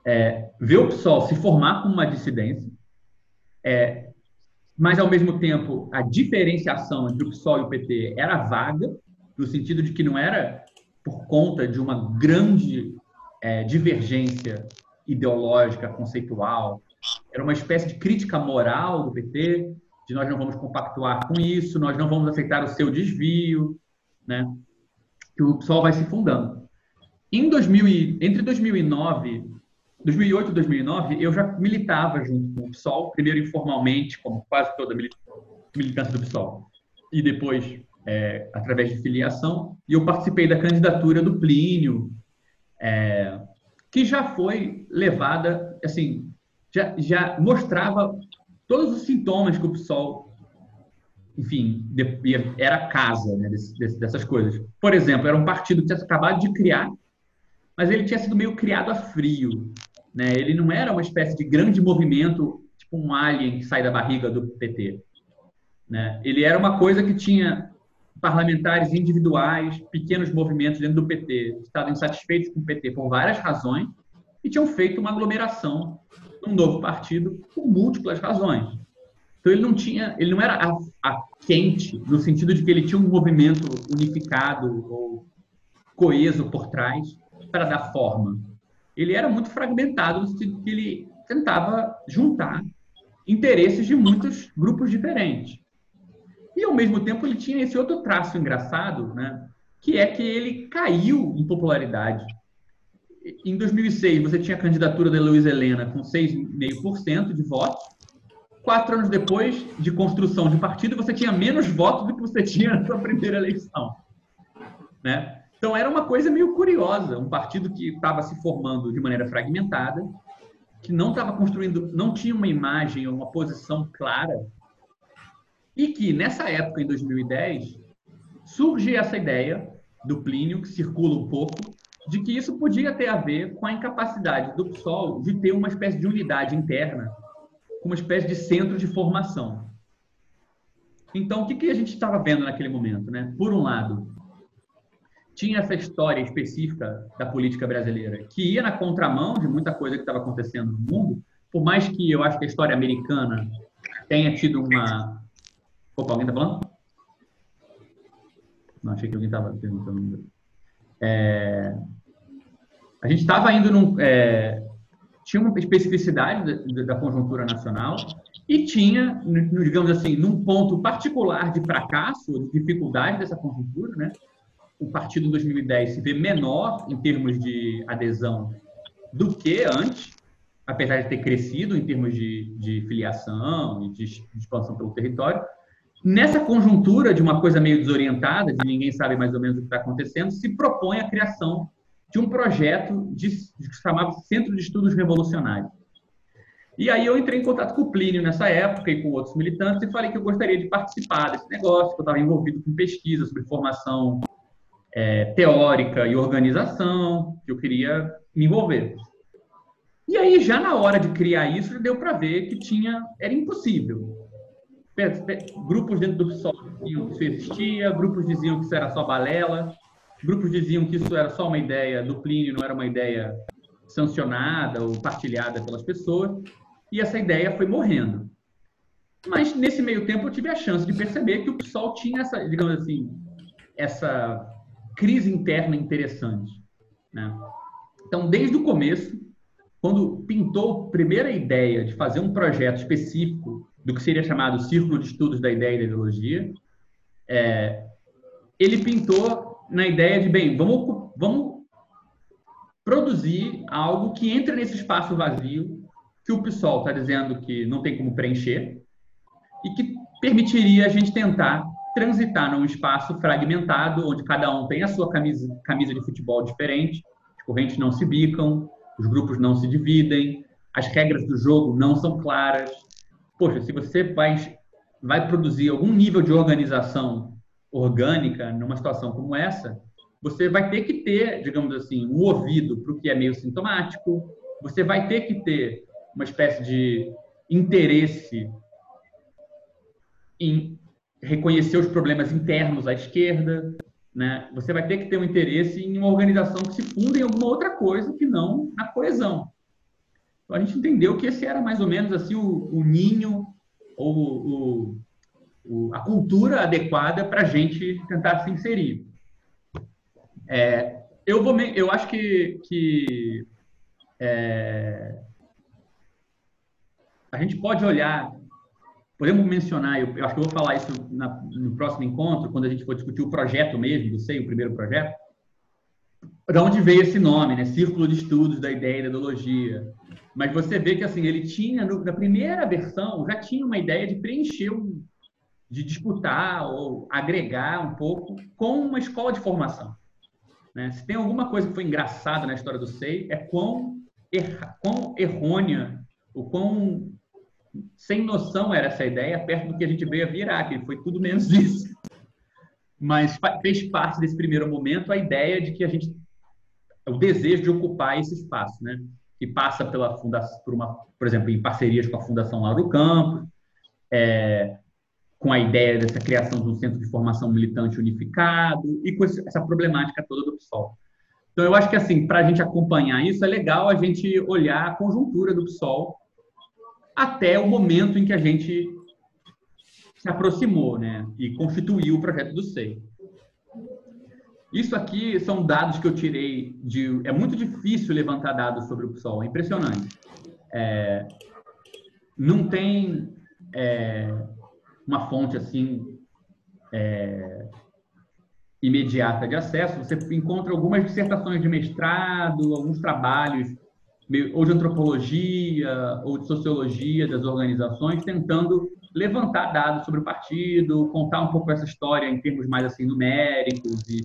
é, ver o PSOL se formar como uma dissidência, é, mas, ao mesmo tempo, a diferenciação entre o PSOL e o PT era vaga, no sentido de que não era por conta de uma grande é, divergência ideológica, conceitual, era uma espécie de crítica moral do PT, de nós não vamos compactuar com isso, nós não vamos aceitar o seu desvio, né? Que o PSOL vai se fundando. Em 2000, entre 2009, 2008 e 2009, eu já militava junto com o PSOL, primeiro informalmente, como quase toda militância do PSOL, e depois é, através de filiação, e eu participei da candidatura do Plínio, é, que já foi levada, assim, já, já mostrava todos os sintomas que o PSOL, enfim, era casa né, dessas coisas. Por exemplo, era um partido que tinha acabado de criar, mas ele tinha sido meio criado a frio. Né? Ele não era uma espécie de grande movimento, tipo um alien que sai da barriga do PT. Né? Ele era uma coisa que tinha parlamentares individuais, pequenos movimentos dentro do PT, estavam insatisfeitos com o PT por várias razões e tinham feito uma aglomeração num novo partido por múltiplas razões. Então ele não tinha, ele não era a, a quente no sentido de que ele tinha um movimento unificado ou coeso por trás para dar forma. Ele era muito fragmentado no sentido que ele tentava juntar interesses de muitos grupos diferentes. E, ao mesmo tempo, ele tinha esse outro traço engraçado, né? que é que ele caiu em popularidade. Em 2006, você tinha a candidatura da Luiz Helena com 6,5% de votos. Quatro anos depois de construção de partido, você tinha menos votos do que você tinha na sua primeira eleição. Né? Então, era uma coisa meio curiosa. Um partido que estava se formando de maneira fragmentada, que não estava construindo, não tinha uma imagem ou uma posição clara e que, nessa época, em 2010, surge essa ideia do Plínio, que circula um pouco, de que isso podia ter a ver com a incapacidade do PSOL de ter uma espécie de unidade interna, uma espécie de centro de formação. Então, o que, que a gente estava vendo naquele momento? Né? Por um lado, tinha essa história específica da política brasileira, que ia na contramão de muita coisa que estava acontecendo no mundo, por mais que eu acho que a história americana tenha tido uma, Opa, alguém tá falando? Não, achei que alguém estava perguntando. É, a gente estava indo num. É, tinha uma especificidade da, da, conjuntura nacional e tinha, digamos assim, num ponto particular de fracasso, de dificuldade dessa conjuntura, né? O partido em 2010 se vê menor em termos de adesão do que antes, apesar de ter crescido em termos de, de filiação e de, de expansão pelo território, Nessa conjuntura de uma coisa meio desorientada, de ninguém sabe mais ou menos o que está acontecendo, se propõe a criação de um projeto de, de, que se chamava Centro de Estudos Revolucionários. E aí eu entrei em contato com o Plínio nessa época e com outros militantes e falei que eu gostaria de participar desse negócio, que eu estava envolvido com pesquisa sobre formação é, teórica e organização, que eu queria me envolver. E aí, já na hora de criar isso, deu para ver que tinha era impossível grupos dentro do PSOL diziam que isso existia, grupos diziam que isso era só balela, grupos diziam que isso era só uma ideia do Plínio, não era uma ideia sancionada ou partilhada pelas pessoas, e essa ideia foi morrendo. Mas nesse meio tempo eu tive a chance de perceber que o PSOL tinha essa, digamos assim, essa crise interna interessante. Né? Então, desde o começo, quando pintou a primeira ideia de fazer um projeto específico do que seria chamado Círculo de Estudos da Ideia e da Ideologia, é, ele pintou na ideia de, bem, vamos, vamos produzir algo que entre nesse espaço vazio que o PSOL está dizendo que não tem como preencher e que permitiria a gente tentar transitar num espaço fragmentado, onde cada um tem a sua camisa, camisa de futebol diferente, as correntes não se bicam, os grupos não se dividem, as regras do jogo não são claras, poxa, se você vai, vai produzir algum nível de organização orgânica numa situação como essa, você vai ter que ter, digamos assim, um ouvido para o que é meio sintomático, você vai ter que ter uma espécie de interesse em reconhecer os problemas internos à esquerda, né? Você vai ter que ter um interesse em uma organização que se funda em alguma outra coisa que não na coesão. Então, a gente entendeu que esse era mais ou menos assim o, o ninho ou o, o, a cultura adequada para a gente tentar se inserir. É, eu vou, eu acho que, que é, a gente pode olhar, podemos mencionar, eu, eu, acho que eu vou falar isso na, no próximo encontro, quando a gente for discutir o projeto mesmo, do SEI, o primeiro projeto, de onde veio esse nome, né? Círculo de Estudos da Ideia e da Ideologia. Mas você vê que assim ele tinha na primeira versão já tinha uma ideia de preencher, de disputar ou agregar um pouco com uma escola de formação. Né? Se tem alguma coisa que foi engraçada na história do SEI é quão, er, quão errônea, o quão sem noção era essa ideia perto do que a gente veio a virar, que foi tudo menos isso. Mas fez parte desse primeiro momento a ideia de que a gente o desejo de ocupar esse espaço, né? que passa pela fundação, por, uma, por exemplo, em parcerias com a Fundação Lauro Campos, é, com a ideia dessa criação de um centro de formação militante unificado e com essa problemática toda do PSOL. Então, eu acho que, assim, para a gente acompanhar isso, é legal a gente olhar a conjuntura do PSOL até o momento em que a gente se aproximou né, e constituiu o projeto do SEI. Isso aqui são dados que eu tirei de. É muito difícil levantar dados sobre o PSOL, é impressionante. É, não tem é, uma fonte assim é, imediata de acesso, você encontra algumas dissertações de mestrado, alguns trabalhos ou de antropologia ou de sociologia das organizações tentando levantar dados sobre o partido, contar um pouco essa história em termos mais assim numéricos e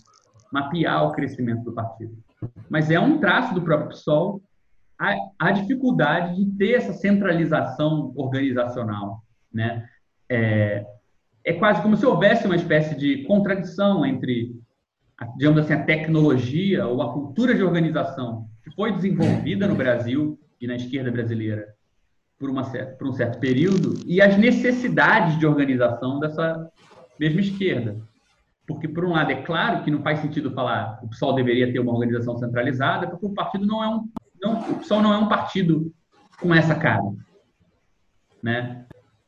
mapear o crescimento do partido. Mas é um traço do próprio PSOL a, a dificuldade de ter essa centralização organizacional, né? é, é quase como se houvesse uma espécie de contradição entre, digamos assim, a tecnologia ou a cultura de organização que foi desenvolvida no Brasil e na esquerda brasileira por, uma, por um certo período e as necessidades de organização dessa mesma esquerda. Porque, por um lado, é claro que não faz sentido falar que o PSOL deveria ter uma organização centralizada, porque o partido não é um. Não, o PSOL não é um partido com essa cara. Né?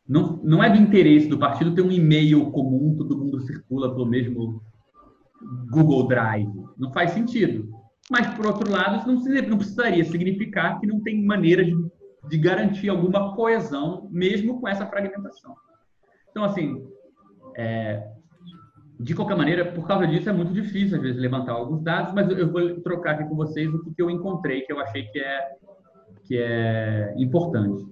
Não, não é do interesse do partido ter um e-mail comum, todo mundo circula pelo mesmo Google Drive. Não faz sentido. Mas, por outro lado, isso não, não precisaria significar que não tem maneira de, de garantir alguma coesão, mesmo com essa fragmentação. Então, assim, é, de qualquer maneira, por causa disso, é muito difícil, às vezes, levantar alguns dados, mas eu vou trocar aqui com vocês o que eu encontrei, que eu achei que é, que é importante.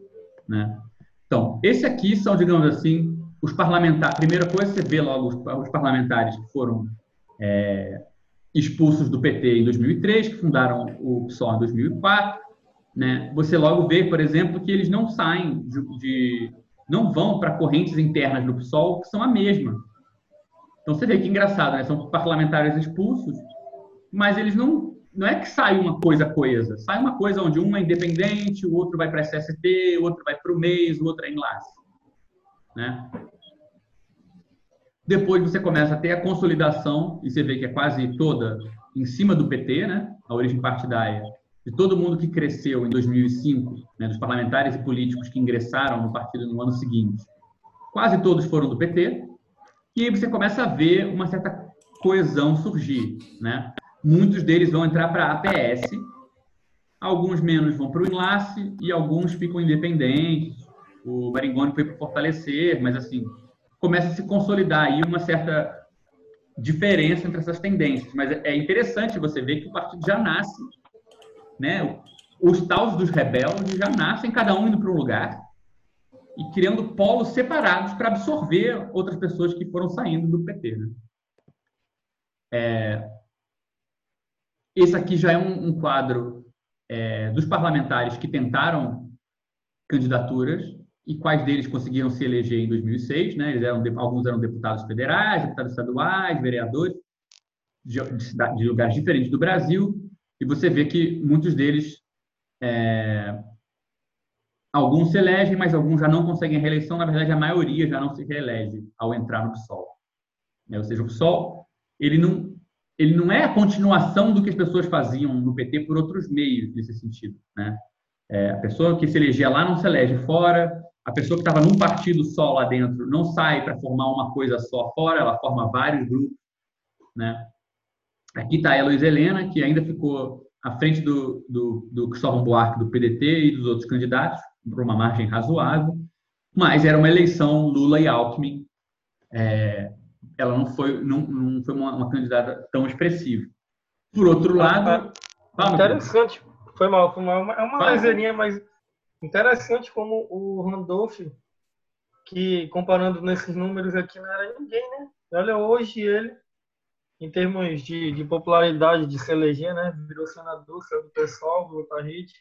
Né? Então, esse aqui são, digamos assim, os parlamentares. Primeira coisa, você vê logo os, os parlamentares que foram é, expulsos do PT em 2003, que fundaram o PSOL em 2004. Né? Você logo vê, por exemplo, que eles não saem de, de não vão para correntes internas do PSOL que são a mesma. Então você vê que engraçado, né? São parlamentares expulsos, mas eles não não é que sai uma coisa coesa, sai uma coisa onde um é independente, o outro vai para a SST, o outro vai para o MEIS, o outro é enlace. Né? Depois você começa a ter a consolidação, e você vê que é quase toda em cima do PT, né? a origem partidária, de todo mundo que cresceu em 2005, né? dos parlamentares e políticos que ingressaram no partido no ano seguinte. Quase todos foram do PT, e aí você começa a ver uma certa coesão surgir. Né? Muitos deles vão entrar para a APS, alguns menos vão para o Enlace e alguns ficam independentes. O Maringoni foi para fortalecer, mas assim, começa a se consolidar aí uma certa diferença entre essas tendências. Mas é interessante você ver que o partido já nasce, né? Os taus dos rebeldes já nascem, cada um indo para um lugar e criando polos separados para absorver outras pessoas que foram saindo do PT. Né? É, esse aqui já é um, um quadro é, dos parlamentares que tentaram candidaturas e quais deles conseguiram se eleger em 2006. Né? Eles eram, alguns eram deputados federais, deputados estaduais, vereadores de, de, de lugares diferentes do Brasil. E você vê que muitos deles, é, alguns se elegem, mas alguns já não conseguem reeleição. Na verdade, a maioria já não se reelege ao entrar no PSOL. Né? Ou seja, o PSOL ele não ele não é a continuação do que as pessoas faziam no PT por outros meios nesse sentido, né? É, a pessoa que se elegia lá não se elege fora, a pessoa que estava num partido só lá dentro não sai para formar uma coisa só fora, ela forma vários grupos, né? Aqui está a Luiz Helena, que ainda ficou à frente do, do, do Cristóvão Buarque, do PDT e dos outros candidatos, por uma margem razoável, mas era uma eleição Lula e Alckmin, é, ela não foi, não, não foi uma, uma candidata tão expressiva. Por outro lado. É, interessante, foi mal, foi mal. É uma leseirinha, mas interessante como o Randolph, que comparando nesses números aqui, não era ninguém, né? Olha, hoje ele, em termos de, de popularidade de se eleger, né? Virou senador, saiu do pessoal, virou pra rede.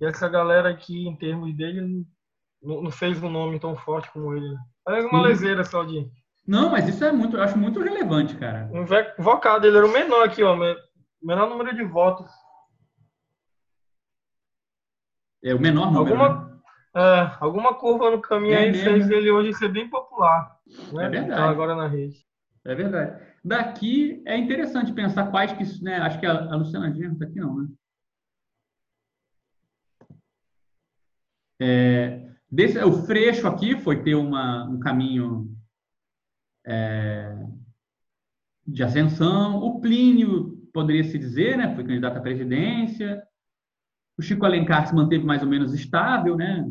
E essa galera aqui, em termos dele, não, não fez um nome tão forte como ele. É uma leseira só de não, mas isso é muito, eu acho muito relevante, cara. Invocado, ele era o menor aqui, ó. Menor número de votos. É o menor número. Alguma, né? é, alguma curva no caminho É aí mesmo. fez ele hoje ser bem popular. Né? É verdade. Tá agora na rede. É verdade. Daqui é interessante pensar quais que, né? Acho que a, a Luciana Genro está aqui não, né? É, desse, o Freixo aqui foi ter uma, um caminho é, de ascensão. O Plínio, poderia se dizer, né? Foi candidato à presidência. O Chico Alencar se manteve mais ou menos estável, né?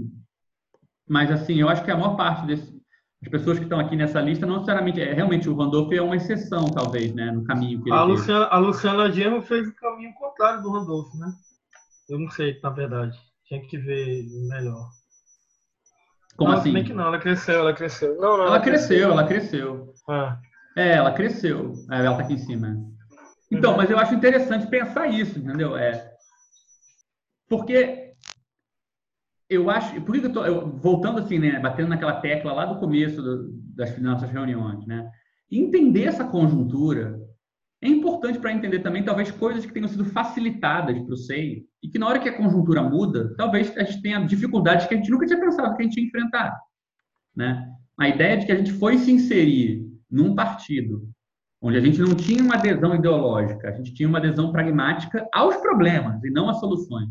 Mas, assim, eu acho que a maior parte desse, as pessoas que estão aqui nessa lista, não necessariamente, é, realmente o Randolph é uma exceção, talvez, né? No caminho que ele A. Luciana, a Luciana Genro fez o caminho contrário do Randolfo, né? Eu não sei, na verdade. Tinha que ver melhor. Como não, assim? bem que não, ela cresceu, ela cresceu. Não, não, Ela cresceu, ela cresceu. Ah, É, ela cresceu. É, ela tá aqui em cima. Então, Uhum. mas eu acho interessante pensar isso, entendeu? É, porque eu acho. Por que, eu tô. eu- voltando assim, né? Batendo naquela tecla lá do começo do- das nossas reuniões, né? Entender essa conjuntura é importante para entender também, talvez, coisas que tenham sido facilitadas para o SEI e que na hora que a conjuntura muda, talvez a gente tenha dificuldades que a gente nunca tinha pensado que a gente ia enfrentar, né? A ideia de que a gente foi se inserir num partido onde a gente não tinha uma adesão ideológica, a gente tinha uma adesão pragmática aos problemas e não às soluções.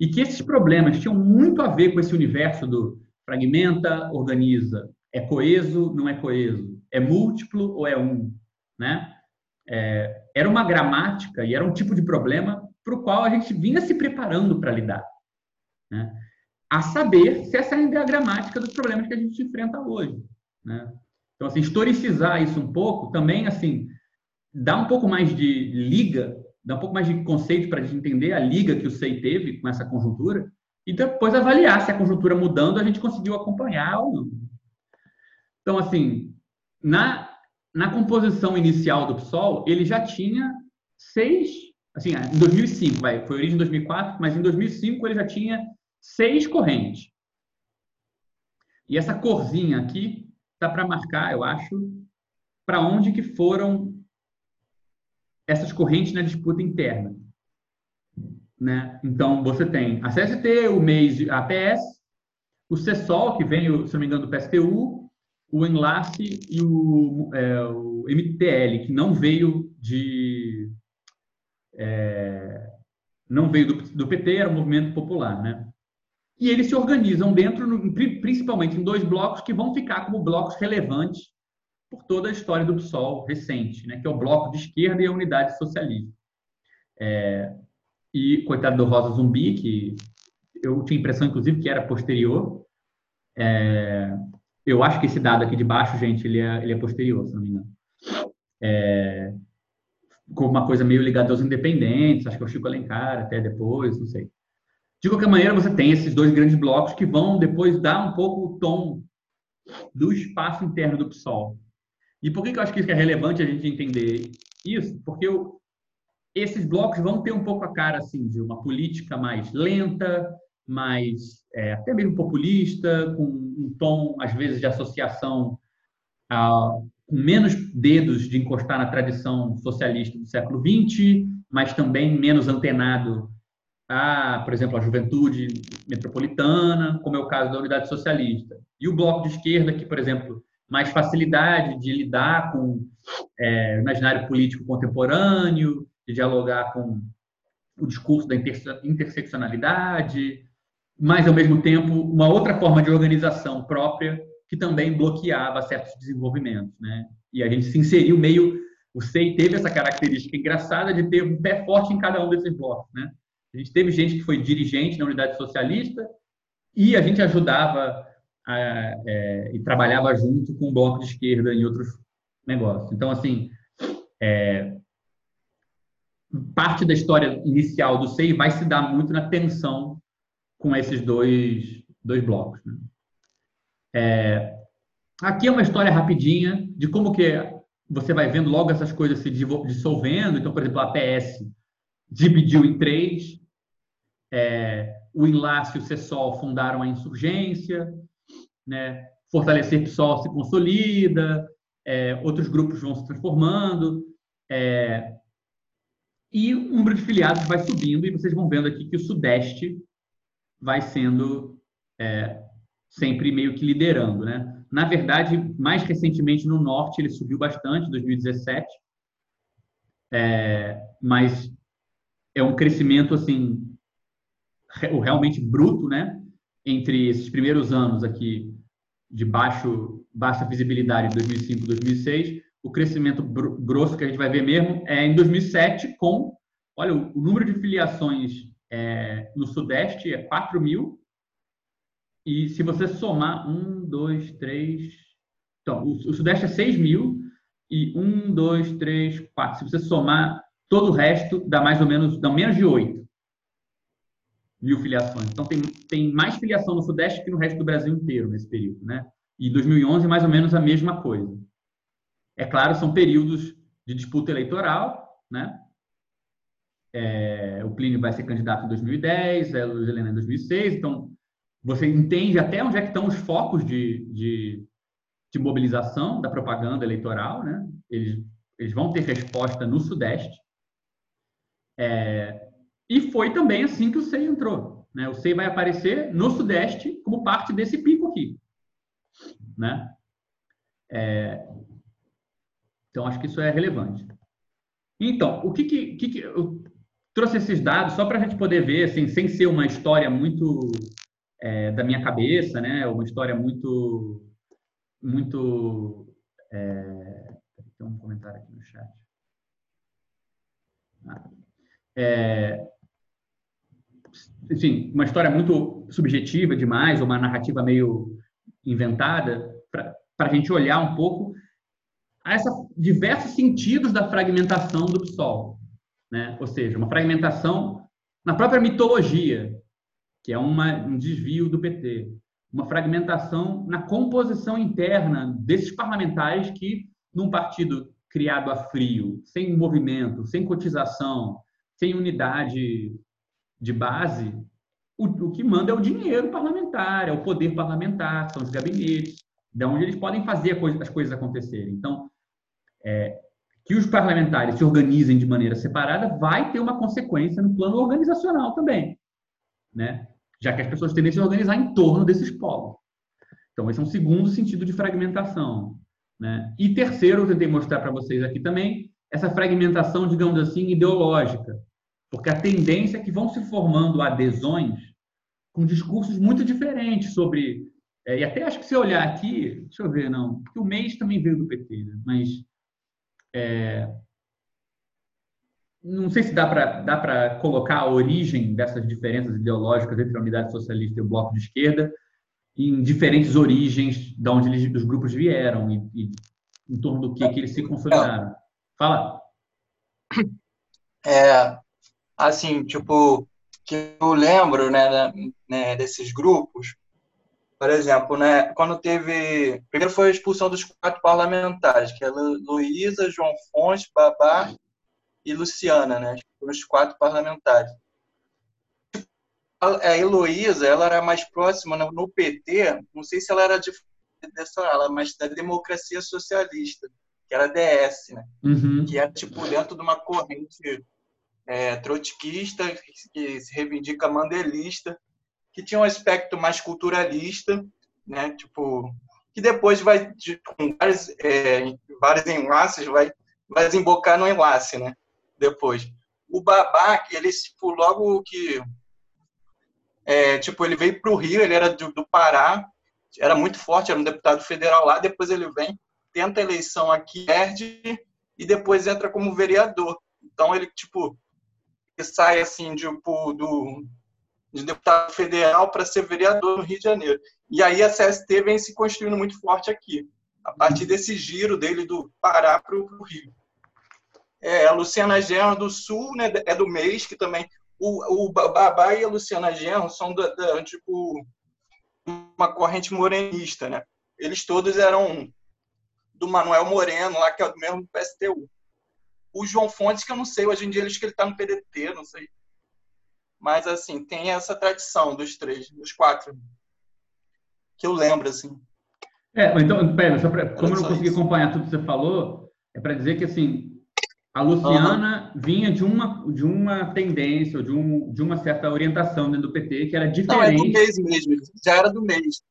E que esses problemas tinham muito a ver com esse universo do fragmenta, organiza, é coeso, não é coeso, é múltiplo ou é um, né? É, era uma gramática e era um tipo de problema para o qual a gente vinha se preparando para lidar, né? A saber se essa ainda é a gramática dos problemas que a gente enfrenta hoje, né? Então, assim, historicizar isso um pouco também, assim, dá um pouco mais de liga, dá um pouco mais de conceito para a gente entender a liga que o SEI teve com essa conjuntura e depois avaliar se a conjuntura mudando a gente conseguiu acompanhar ou não. Então, assim, na, na composição inicial do PSOL, ele já tinha seis, assim, em 2005, vai, foi origem em 2004, mas em 2005 ele já tinha seis correntes. E essa corzinha aqui está para marcar, eu acho, para onde que foram essas correntes na disputa interna. Né? Então, você tem a CST, o MEIS, a APS, o CESOL, que vem, se não me engano, do PSTU, o Enlace e o, é, o MTL, que não veio de... É, não veio do, do PT, era um movimento popular, né? E eles se organizam dentro, no, principalmente em dois blocos que vão ficar como blocos relevantes por toda a história do PSOL recente, né? que é o bloco de esquerda e a unidade socialista. É, e, coitado do Rosa Zumbi, que eu tinha a impressão, inclusive, que era posterior. É, eu acho que esse dado aqui de baixo, gente, ele é, ele é posterior, se não me engano. É, com uma coisa meio ligada aos independentes, acho que é o Chico Alencar até depois, não sei. De qualquer maneira, você tem esses dois grandes blocos que vão depois dar um pouco o tom do espaço interno do PSOL. E por que, eu acho que isso é relevante a gente entender isso? Porque eu, esses blocos vão ter um pouco a cara assim de uma política mais lenta, mais é, até mesmo populista, com um tom às vezes de associação a, com menos dedos de encostar na tradição socialista do século XX, mas também menos antenado a, por exemplo, a juventude metropolitana, como é o caso da unidade socialista. E o bloco de esquerda, que, por exemplo, mais facilidade de lidar com é, o imaginário político contemporâneo, de dialogar com o discurso da interseccionalidade, mas, ao mesmo tempo, uma outra forma de organização própria que também bloqueava certos desenvolvimentos. Né? E a gente se inseriu meio... O SEI teve essa característica engraçada de ter um pé forte em cada um desses blocos. Né? A gente teve gente que foi dirigente na unidade socialista e a gente ajudava a, é, e trabalhava junto com o bloco de esquerda em outros negócios. Então, assim, é, parte da história inicial do SEI vai se dar muito na tensão com esses dois, dois blocos. Né? É, aqui é uma história rapidinha de como que você vai vendo logo essas coisas se dissolvendo. Então, por exemplo, a APS dividiu em três. É, o Enlace e o CESOL fundaram a insurgência. Né? Fortalecer PSOL se consolida. É, outros grupos vão se transformando. É, e o número de filiados vai subindo. E vocês vão vendo aqui que o Sudeste vai sendo é, sempre meio que liderando, né? Na verdade, mais recentemente no norte ele subiu bastante, 2017, é, mas é um crescimento assim realmente bruto, né? Entre esses primeiros anos aqui de baixo baixa visibilidade, 2005, 2006, o crescimento grosso que a gente vai ver mesmo é em 2007 com, olha, o número de filiações é, no Sudeste é 4 mil e se você somar um, dois, três, então o, o Sudeste é 6 mil e um, dois, três, quatro. Se você somar todo o resto, dá mais ou menos, dá menos de 8 mil filiações. Então tem, tem mais filiação no Sudeste que no resto do Brasil inteiro nesse período, né? E 2011 mais ou menos a mesma coisa. É claro, são períodos de disputa eleitoral, né? É, o Plínio vai ser candidato em 2010, a Luiz Helena em 2006, então você entende até onde é que estão os focos de, de, de mobilização da propaganda eleitoral, né? Eles, eles vão ter resposta no Sudeste. É, e foi também assim que o SEI entrou. Né? O SEI vai aparecer no Sudeste como parte desse pico aqui. Né? É, então, acho que isso é relevante. Então, o que, que, que, eu trouxe esses dados só para a gente poder ver, assim, sem ser uma história muito é, da minha cabeça, né? Uma história muito, muito. É... Tem um comentário aqui no chat. Ah. É... Enfim, uma história muito subjetiva demais, uma narrativa meio inventada, para a gente olhar um pouco a esses diversos sentidos da fragmentação do PSOL. Né? Ou seja, uma fragmentação na própria mitologia, que é uma, um desvio do PT. Uma fragmentação na composição interna desses parlamentares que, num partido criado a frio, sem movimento, sem cotização, sem unidade de base, o, o que manda é o dinheiro parlamentar, é o poder parlamentar, são os gabinetes, de onde eles podem fazer as coisas acontecerem. Então, é, que os parlamentares se organizem de maneira separada vai ter uma consequência no plano organizacional também, né? Já que as pessoas tendem a se organizar em torno desses polos. Então, esse é um segundo sentido de fragmentação, né? E terceiro, eu tentei mostrar para vocês aqui também, essa fragmentação, digamos assim, ideológica, porque a tendência é que vão se formando adesões com discursos muito diferentes sobre é, e até acho que se olhar aqui, deixa eu ver, não, porque o mês também veio do PT, né? mas é, não sei se dá para colocar a origem dessas diferenças ideológicas entre a unidade socialista e o bloco de esquerda em diferentes origens de onde eles, os grupos vieram e, e em torno do que, que eles se consolidaram. Fala. É, assim, tipo, que eu lembro, né, né, desses grupos, por exemplo, né, quando teve. Primeiro foi a expulsão dos quatro parlamentares, que é Luísa, João Fonte, Babá e Luciana, né? Os quatro parlamentares. A Heloísa, ela era mais próxima no PT, não sei se ela era de, dessa ala, mas da democracia socialista, que era DS, né? Uhum. Que é, tipo, dentro de uma corrente é, trotskista, que se reivindica mandelista, que tinha um aspecto mais culturalista, né? Tipo, que depois vai, com vários, é, vários enlaces, vai, vai desembocar no enlace, né? Depois. O Babá, ele, tipo, logo que... É, tipo, ele veio para o Rio, ele era do, do Pará, era muito forte, era um deputado federal lá, depois ele vem, tenta a eleição aqui, perde, e depois entra como vereador. Então, ele, tipo, sai, assim, tipo, do, de deputado federal para ser vereador no Rio de Janeiro. E aí a CST vem se construindo muito forte aqui, a partir desse giro dele do Pará para o Rio. É, a Luciana Genro do Sul né, é do mês, que também. O, o Babá e a Luciana Genro são da, da, tipo, uma corrente morenista. Né? Eles todos eram do Manuel Moreno, lá que é do mesmo PSTU. O João Fontes, que eu não sei, hoje em dia ele acho que ele está no PDT, não sei. Mas, assim, tem essa tradição dos três, dos quatro, que eu lembro, assim. É, então, pera, só pra, como eu não consegui acompanhar tudo que você falou, é para dizer que, assim, A Luciana uhum. vinha de uma, de uma tendência, de, um, de uma certa orientação dentro do PT, que era diferente. Não, é do mês mesmo, já era do mês.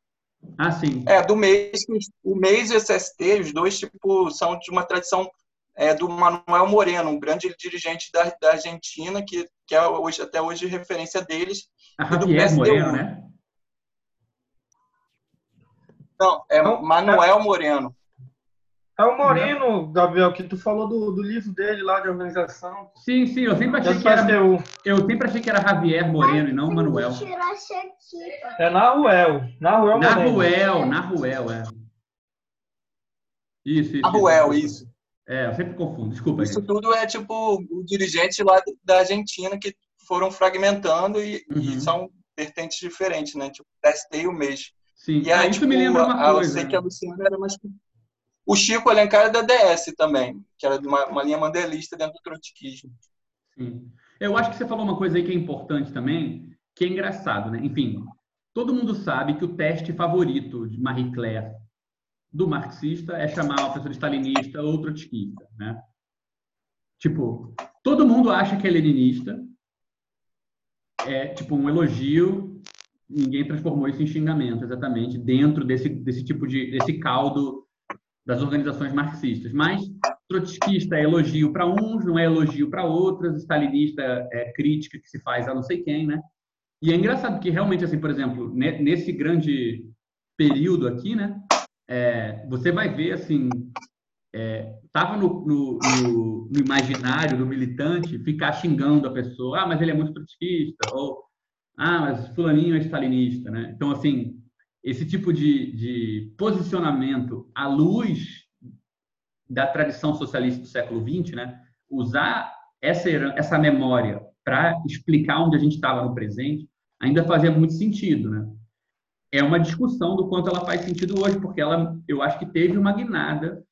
Ah, sim. É, do mês. O mês e o SST, os dois, tipo, são de uma tradição é, do Manuel Moreno, um grande dirigente da, da Argentina, que, que é hoje, até hoje referência deles. A Javier Moreno, né? Não, é Manuel Moreno. É o Moreno, Gabriel, que tu falou do, do livro dele lá de organização. Sim, sim, eu sempre achei que era. Eu, eu sempre achei que era Javier Moreno e não Manuel. É Naruel. Naruel, Naruel, Naruel, é. Isso, isso. Naruel, isso. É, eu sempre confundo, desculpa. Isso gente. tudo é tipo o dirigente lá da Argentina que foram fragmentando e, uhum. e são vertentes diferentes, né? Tipo, testei o mês. Sim, e aí, ah, isso tipo, me lembra uma coisa. Eu sei que a Luciana era mais o Chico Alencar é da DS também, que era de uma, uma linha mandelista dentro do trotskismo. Sim. Eu acho que você falou uma coisa aí que é importante também, que é engraçado, né? Enfim, todo mundo sabe que o teste favorito de Marie Claire do marxista é chamar uma pessoa de stalinista ou trotskista, né? Tipo, todo mundo acha que é leninista, é tipo um elogio, ninguém transformou isso em xingamento exatamente dentro desse, desse tipo de desse caldo das organizações marxistas. Mas trotskista é elogio para uns, não é elogio para outros, stalinista é crítica que se faz a não sei quem, né? E é engraçado que realmente, assim, por exemplo, nesse grande período aqui, né, é, você vai ver, assim, estava é, no, no, no, no, imaginário do militante ficar xingando a pessoa, ah, mas ele é muito trotskista, ou ah, mas fulaninho é stalinista, né? Então, assim, esse tipo de, de posicionamento à luz da tradição socialista do século XX, né? usar essa, essa memória para explicar onde a gente estava no presente, ainda fazia muito sentido. Né? É uma discussão do quanto ela faz sentido hoje, porque ela, eu acho que teve uma guinada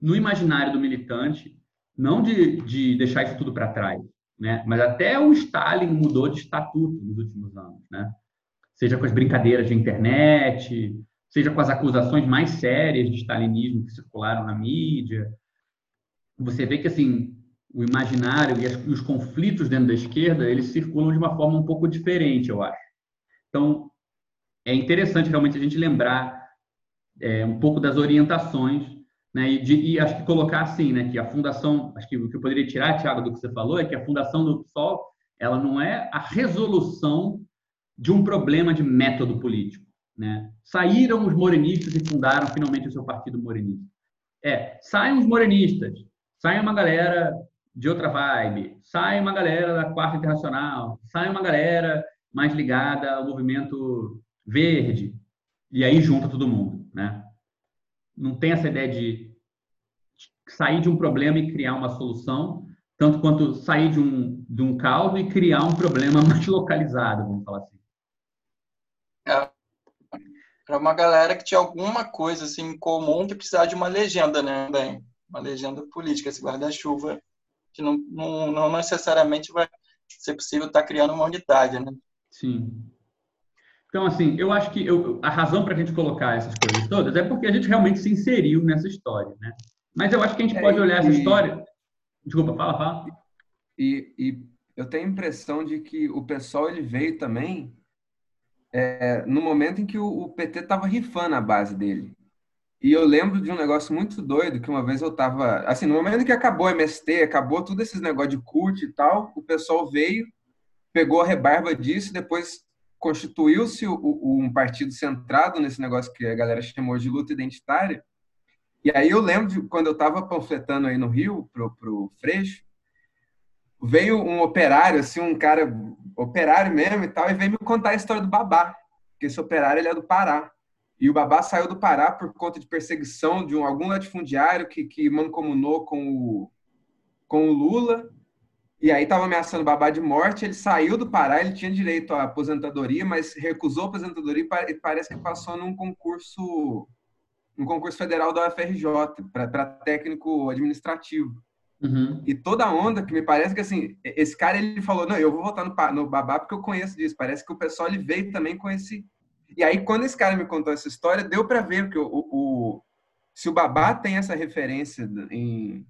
no imaginário do militante, não de, de deixar isso tudo para trás, né? mas até o Stalin mudou de estatuto nos últimos anos. Né? seja com as brincadeiras de internet, seja com as acusações mais sérias de stalinismo que circularam na mídia. Você vê que assim o imaginário e, as, os conflitos dentro da esquerda eles circulam de uma forma um pouco diferente, eu acho. Então é interessante realmente a gente lembrar é, um pouco das orientações, né? E, de, e, acho que colocar assim, né? Que a fundação, acho que o que eu poderia tirar, Tiago, do que você falou é que a fundação do PSOL ela não é a resolução de um problema de método político. Né? Saíram os morenistas e fundaram finalmente o seu partido morenista. É, saem os morenistas, sai uma galera de outra vibe, sai uma galera da Quarta Internacional, sai uma galera mais ligada ao movimento verde, e aí junta todo mundo. Né? Não tem essa ideia de sair de um problema e criar uma solução, tanto quanto sair de um, de um caldo e criar um problema mais localizado, vamos falar assim. É, para uma galera que tinha alguma coisa assim em comum que precisava de uma legenda, né? Bem, uma legenda política, esse guarda-chuva que não, não, não, necessariamente vai ser possível estar tá criando uma unidade, né? Sim. Então, assim, eu acho que eu, a razão para a gente colocar essas coisas todas é porque a gente realmente se inseriu nessa história, né? Mas eu acho que a gente é, pode olhar essa história. Desculpa, fala, fala. E, e eu tenho a impressão de que o pessoal ele veio também é, no momento em que o, o PT estava rifando a base dele. E eu lembro de um negócio muito doido que uma vez eu estava, assim, no momento em que acabou o MST, acabou tudo esses negócios de CUT e tal, o pessoal veio, pegou a rebarba disso, depois constituiu-se um partido centrado nesse negócio que a galera chamou de luta identitária. E aí eu lembro quando eu estava panfletando aí no Rio pro pro Freixo, veio um operário, assim, um cara operário mesmo e tal, e veio me contar a história do Babá, que esse operário ele é do Pará. E o Babá saiu do Pará por conta de perseguição de um, algum latifundiário que, que mancomunou com o, com o Lula, e aí estava ameaçando o Babá de morte, ele saiu do Pará, ele tinha direito à aposentadoria, mas recusou a aposentadoria e parece que passou num concurso, um concurso federal da UFRJ, para técnico administrativo. Uhum. E toda a onda que me parece que assim, esse cara ele falou: "Não, eu vou votar no, no Babá porque eu conheço disso". Parece que o pessoal ele veio também com esse E aí quando esse cara me contou essa história, deu para ver que o, o, se o Babá tem essa referência em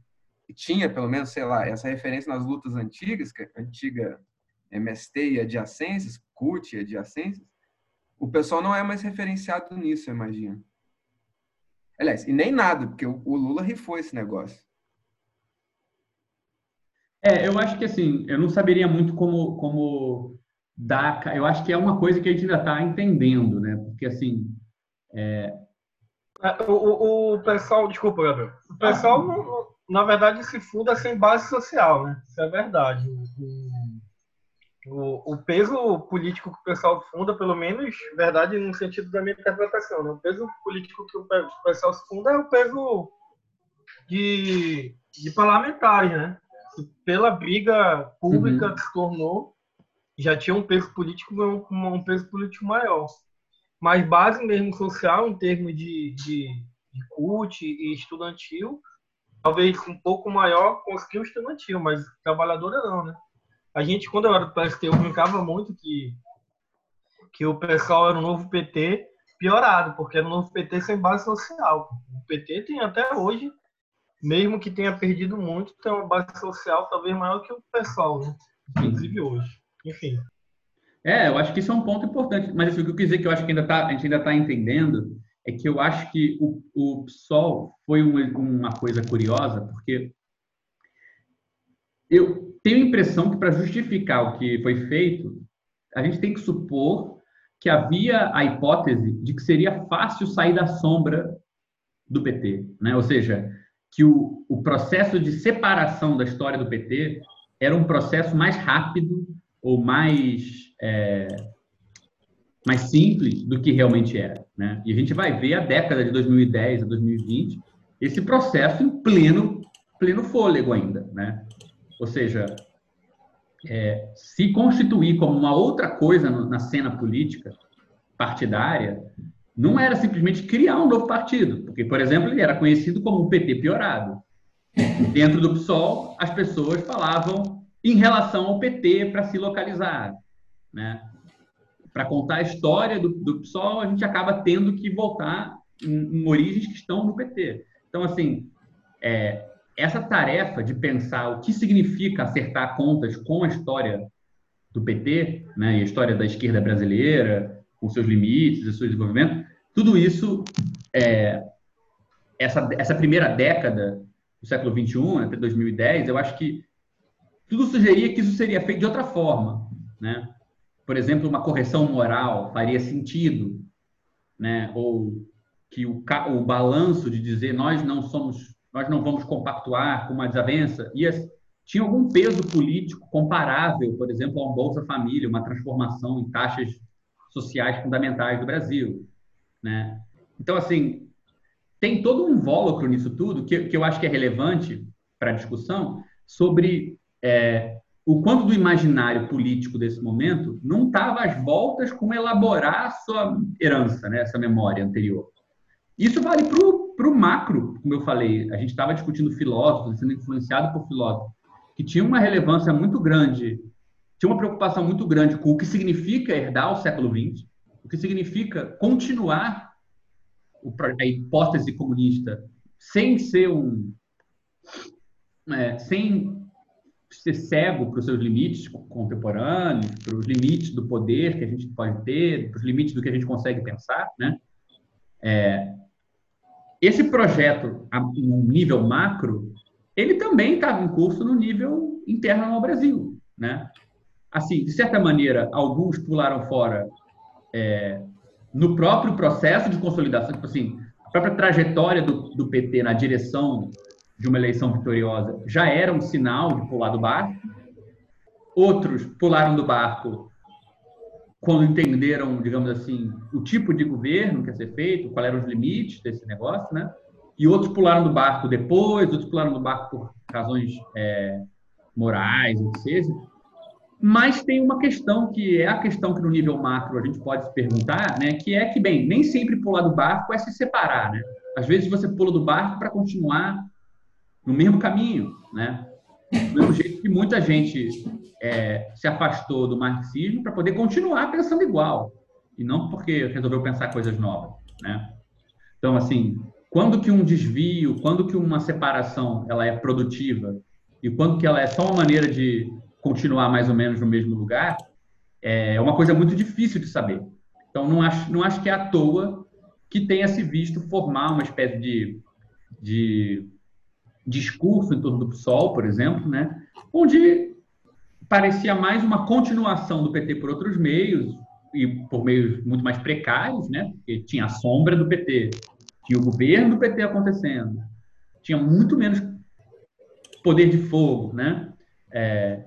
tinha, pelo menos, sei lá, essa referência nas lutas antigas, que é antiga MST e adjacências, CUT e adjacências, o pessoal não é mais referenciado nisso, eu imagino. Aliás, e nem nada, porque o Lula rifou esse negócio. É, eu acho que assim, eu não saberia muito como, como dar. Eu acho que é uma coisa que a gente ainda está entendendo, né? Porque assim. É... é o, o, pessoal, desculpa, Gabriel. O pessoal, ah. Na verdade, se funda sem base social, né? Isso é verdade. O, o, peso político que o pessoal funda, pelo menos, verdade, no sentido da minha interpretação, né? o peso político que o pessoal se funda é o peso de, de parlamentares, né? Que pela briga pública uhum. que se tornou, já tinha um peso político, um, um peso político maior. Mas base mesmo social, em termos de, de, de e estudantil, talvez um pouco maior conseguiu estudantil, mas trabalhadora não, né? A gente, quando eu era do PST, eu brincava muito que, que o pessoal era o novo PT piorado, porque era o novo PT sem base social. O PT tem até hoje, mesmo que tenha perdido muito, tem uma base social talvez maior que o pessoal, né? inclusive hoje. Enfim. É, eu acho que isso é um ponto importante. Mas assim, o que eu quis dizer que eu acho que ainda tá, a gente ainda está entendendo é que eu acho que o, o PSOL foi uma, uma coisa curiosa, porque eu tenho a impressão que para justificar o que foi feito, a gente tem que supor que havia a hipótese de que seria fácil sair da sombra do PT, né? Ou seja, que o, o processo de separação da história do PT era um processo mais rápido ou mais é, mais simples do que realmente era, né? E a gente vai ver a década de 2010 a 2020 esse processo em pleno pleno fôlego ainda, né? Ou seja, é, se constituir como uma outra coisa na cena política partidária, não era simplesmente criar um novo partido, porque, por exemplo, ele era conhecido como o PT piorado. Dentro do PSOL, as pessoas falavam em relação ao PT para se localizar. Né? Para contar a história do, do PSOL, a gente acaba tendo que voltar em, em origens que estão no PT. Então, assim, é, essa tarefa de pensar o que significa acertar contas com a história do PT, né, e a história da esquerda brasileira, com seus limites e seu desenvolvimento, tudo isso, é, essa, essa primeira década do século XXI, até 2010, eu acho que tudo sugeria que isso seria feito de outra forma, né? Por exemplo, uma correção moral faria sentido, né? Ou que o, o balanço de dizer nós não somos nós não vamos compactuar com uma desavença. E tinha algum peso político comparável, por exemplo, a um Bolsa Família, uma transformação em taxas sociais fundamentais do Brasil. Né? Então, assim, tem todo um invólucro nisso tudo que, que eu acho que é relevante para a discussão sobre é, o quanto do imaginário político desse momento não estava às voltas com elaborar sua herança, né, essa memória anterior. Isso vale para o macro, como eu falei. A gente estava discutindo filósofos, sendo influenciado por filósofos, que tinham uma relevância muito grande, tinha uma preocupação muito grande com o que significa herdar o século XX, o que significa continuar a hipótese comunista sem ser um. É, sem ser cego para os seus limites contemporâneos, para os limites do poder que a gente pode ter, para os limites do que a gente consegue pensar, né? É, esse projeto, no nível macro, ele também estava em curso no nível interno ao Brasil, né? Assim, de certa maneira, alguns pularam fora é, no próprio processo de consolidação, tipo assim, a própria trajetória do, do PT na direção de uma eleição vitoriosa já era um sinal de pular do barco. Outros pularam do barco quando entenderam, digamos assim, o tipo de governo que ia ser feito, quais eram os limites desse negócio, né? E outros pularam do barco depois, outros pularam do barco por razões é, morais, o que seja. Mas tem uma questão que é a questão que no nível macro a gente pode se perguntar, né? Que é que, bem, nem sempre pular do barco é se separar, né? Às vezes você pula do barco para continuar no mesmo caminho, né? Do mesmo jeito que muita gente é, se afastou do marxismo para poder continuar pensando igual e não porque resolveu pensar coisas novas, né? Então, assim, quando que um desvio, quando que uma separação ela é produtiva e quando que ela é só uma maneira de continuar mais ou menos no mesmo lugar, é uma coisa muito difícil de saber. Então, não acho, não acho que é à toa que tenha se visto formar uma espécie de, de discurso em torno do PSOL, por exemplo, né, onde parecia mais uma continuação do PT por outros meios, e por meios muito mais precários, né, porque tinha a sombra do PT, tinha o governo do PT acontecendo, tinha muito menos poder de fogo, né? É,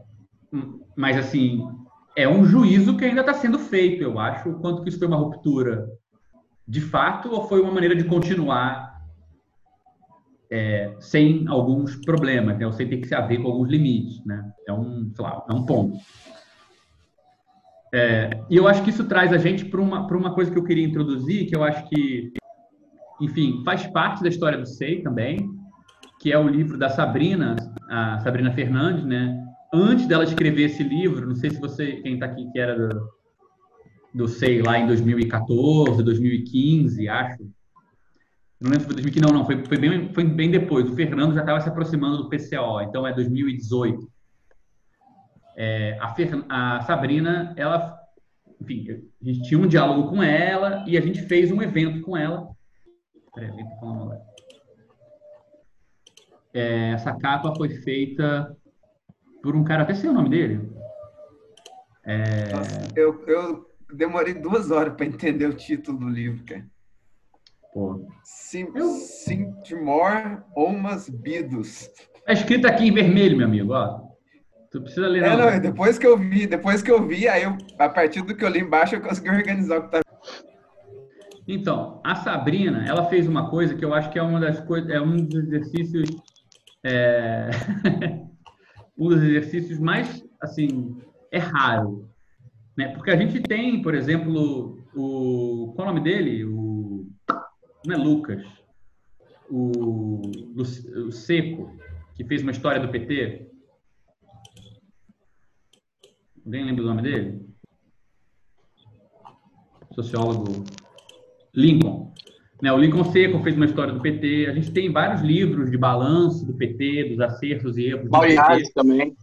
mas, assim, é um juízo que ainda está sendo feito, eu acho, quanto que isso foi uma ruptura de fato ou foi uma maneira de continuar é, sem alguns problemas, né? ou sem ter que se haver com alguns limites, né? É um, sei lá, é um ponto. É, e eu acho que isso traz a gente para uma, uma coisa que eu queria introduzir, que eu acho que, enfim, faz parte da história do SEI também, que é o livro da Sabrina, a Sabrina Fernandes, né? Antes dela escrever esse livro, não sei se você, quem está aqui, que era do, do SEI lá em 2014, 2015, acho. Não lembro se foi 2015, não, não, foi, foi, bem, foi bem depois. O Fernando já estava se aproximando do PCO, então é 2018. É, a, Fer, a Sabrina, ela, enfim, a gente tinha um diálogo com ela e a gente fez um evento com ela. Peraí, falando agora. É, essa capa foi feita por um cara, até sei o nome dele. É... Nossa, eu, eu demorei duas horas para entender o título do livro, cara. Pô. Sim, eu... Sintmore Omas Bidos. É escrito aqui em vermelho, meu amigo, ó. Tu precisa ler. É, não, depois que eu vi, depois que eu vi, aí eu, a partir do que eu li embaixo, eu consegui organizar o que tá. Então, a Sabrina, ela fez uma coisa que eu acho que é uma das coisas, é um dos exercícios é... um dos exercícios mais, assim, é raro. Né? Porque a gente tem, por exemplo, o... Qual é o nome dele? O... Não é Lucas. O, o Seco, que fez uma história do PT. Alguém lembra do nome dele? Sociólogo Lincoln. Né, o Lincoln Seco fez uma história do PT. A gente tem vários livros de balanço do PT, dos acertos e erros. Mauro Yazzi também.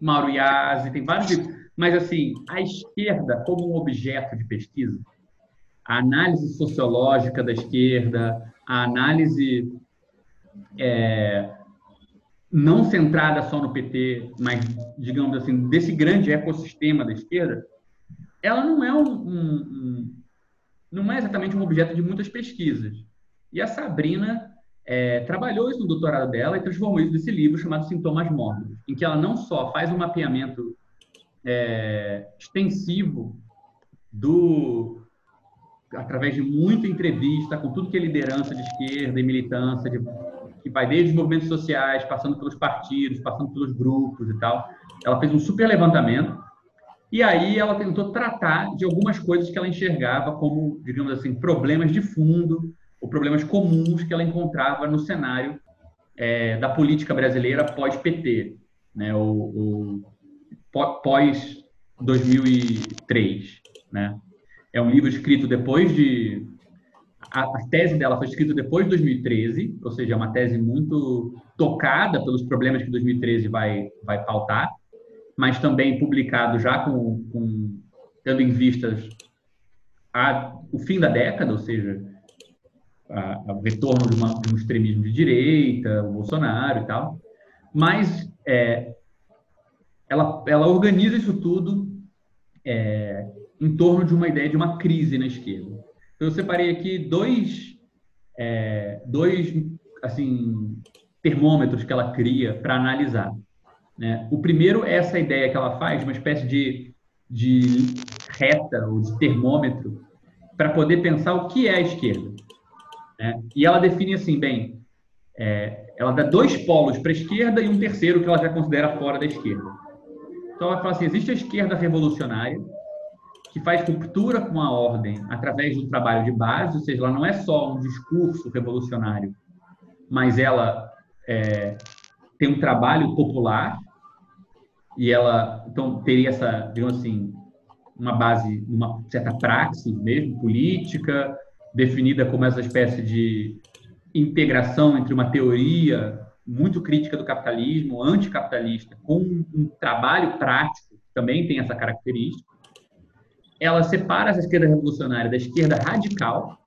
Mauro Yazzi, tem vários livros. Mas, assim, a esquerda como um objeto de pesquisa, a análise sociológica da esquerda, a análise é, não centrada só no PT, mas, digamos assim, desse grande ecossistema da esquerda, ela não é um, um, um não é exatamente um objeto de muitas pesquisas. E a Sabrina é, trabalhou isso no doutorado dela e transformou isso nesse livro chamado Sintomas Mórbidos, em que ela não só faz um mapeamento é, extensivo do através de muita entrevista com tudo que é liderança de esquerda e militância, de, que vai desde os movimentos sociais, passando pelos partidos, passando pelos grupos e tal. Ela fez um super levantamento e aí ela tentou tratar de algumas coisas que ela enxergava como, digamos assim, problemas de fundo ou problemas comuns que ela encontrava no cenário é, da política brasileira pós-PT, né, o, pós 2003, né? É um livro escrito depois de a, a, tese dela foi escrita depois de 2013, ou seja, é uma tese muito tocada pelos problemas que 2013 vai vai pautar mas também publicado já com, com tendo em vistas a, o fim da década, ou seja, a, o retorno de, uma, de, um extremismo de direita, o Bolsonaro e tal. Mas é, ela, ela organiza isso tudo é, em torno de uma ideia de uma crise na esquerda. Então, eu separei aqui dois, é, dois assim, termômetros que ela cria para analisar. Né? O primeiro é essa ideia que ela faz, uma espécie de, de reta ou de termômetro para poder pensar o que é a esquerda. Né? E ela define assim, bem, é, ela dá dois polos para a esquerda e um terceiro que ela já considera fora da esquerda. Então ela fala assim, existe a esquerda revolucionária, que faz ruptura com a ordem através do trabalho de base, ou seja, ela não é só um discurso revolucionário, mas ela é, tem um trabalho popular e ela então teria essa, digamos assim, uma base, uma certa praxis mesmo política, definida como essa espécie de integração entre uma teoria muito crítica do capitalismo, anticapitalista, com um trabalho prático, também tem essa característica. Ela separa essa esquerda revolucionária da esquerda radical,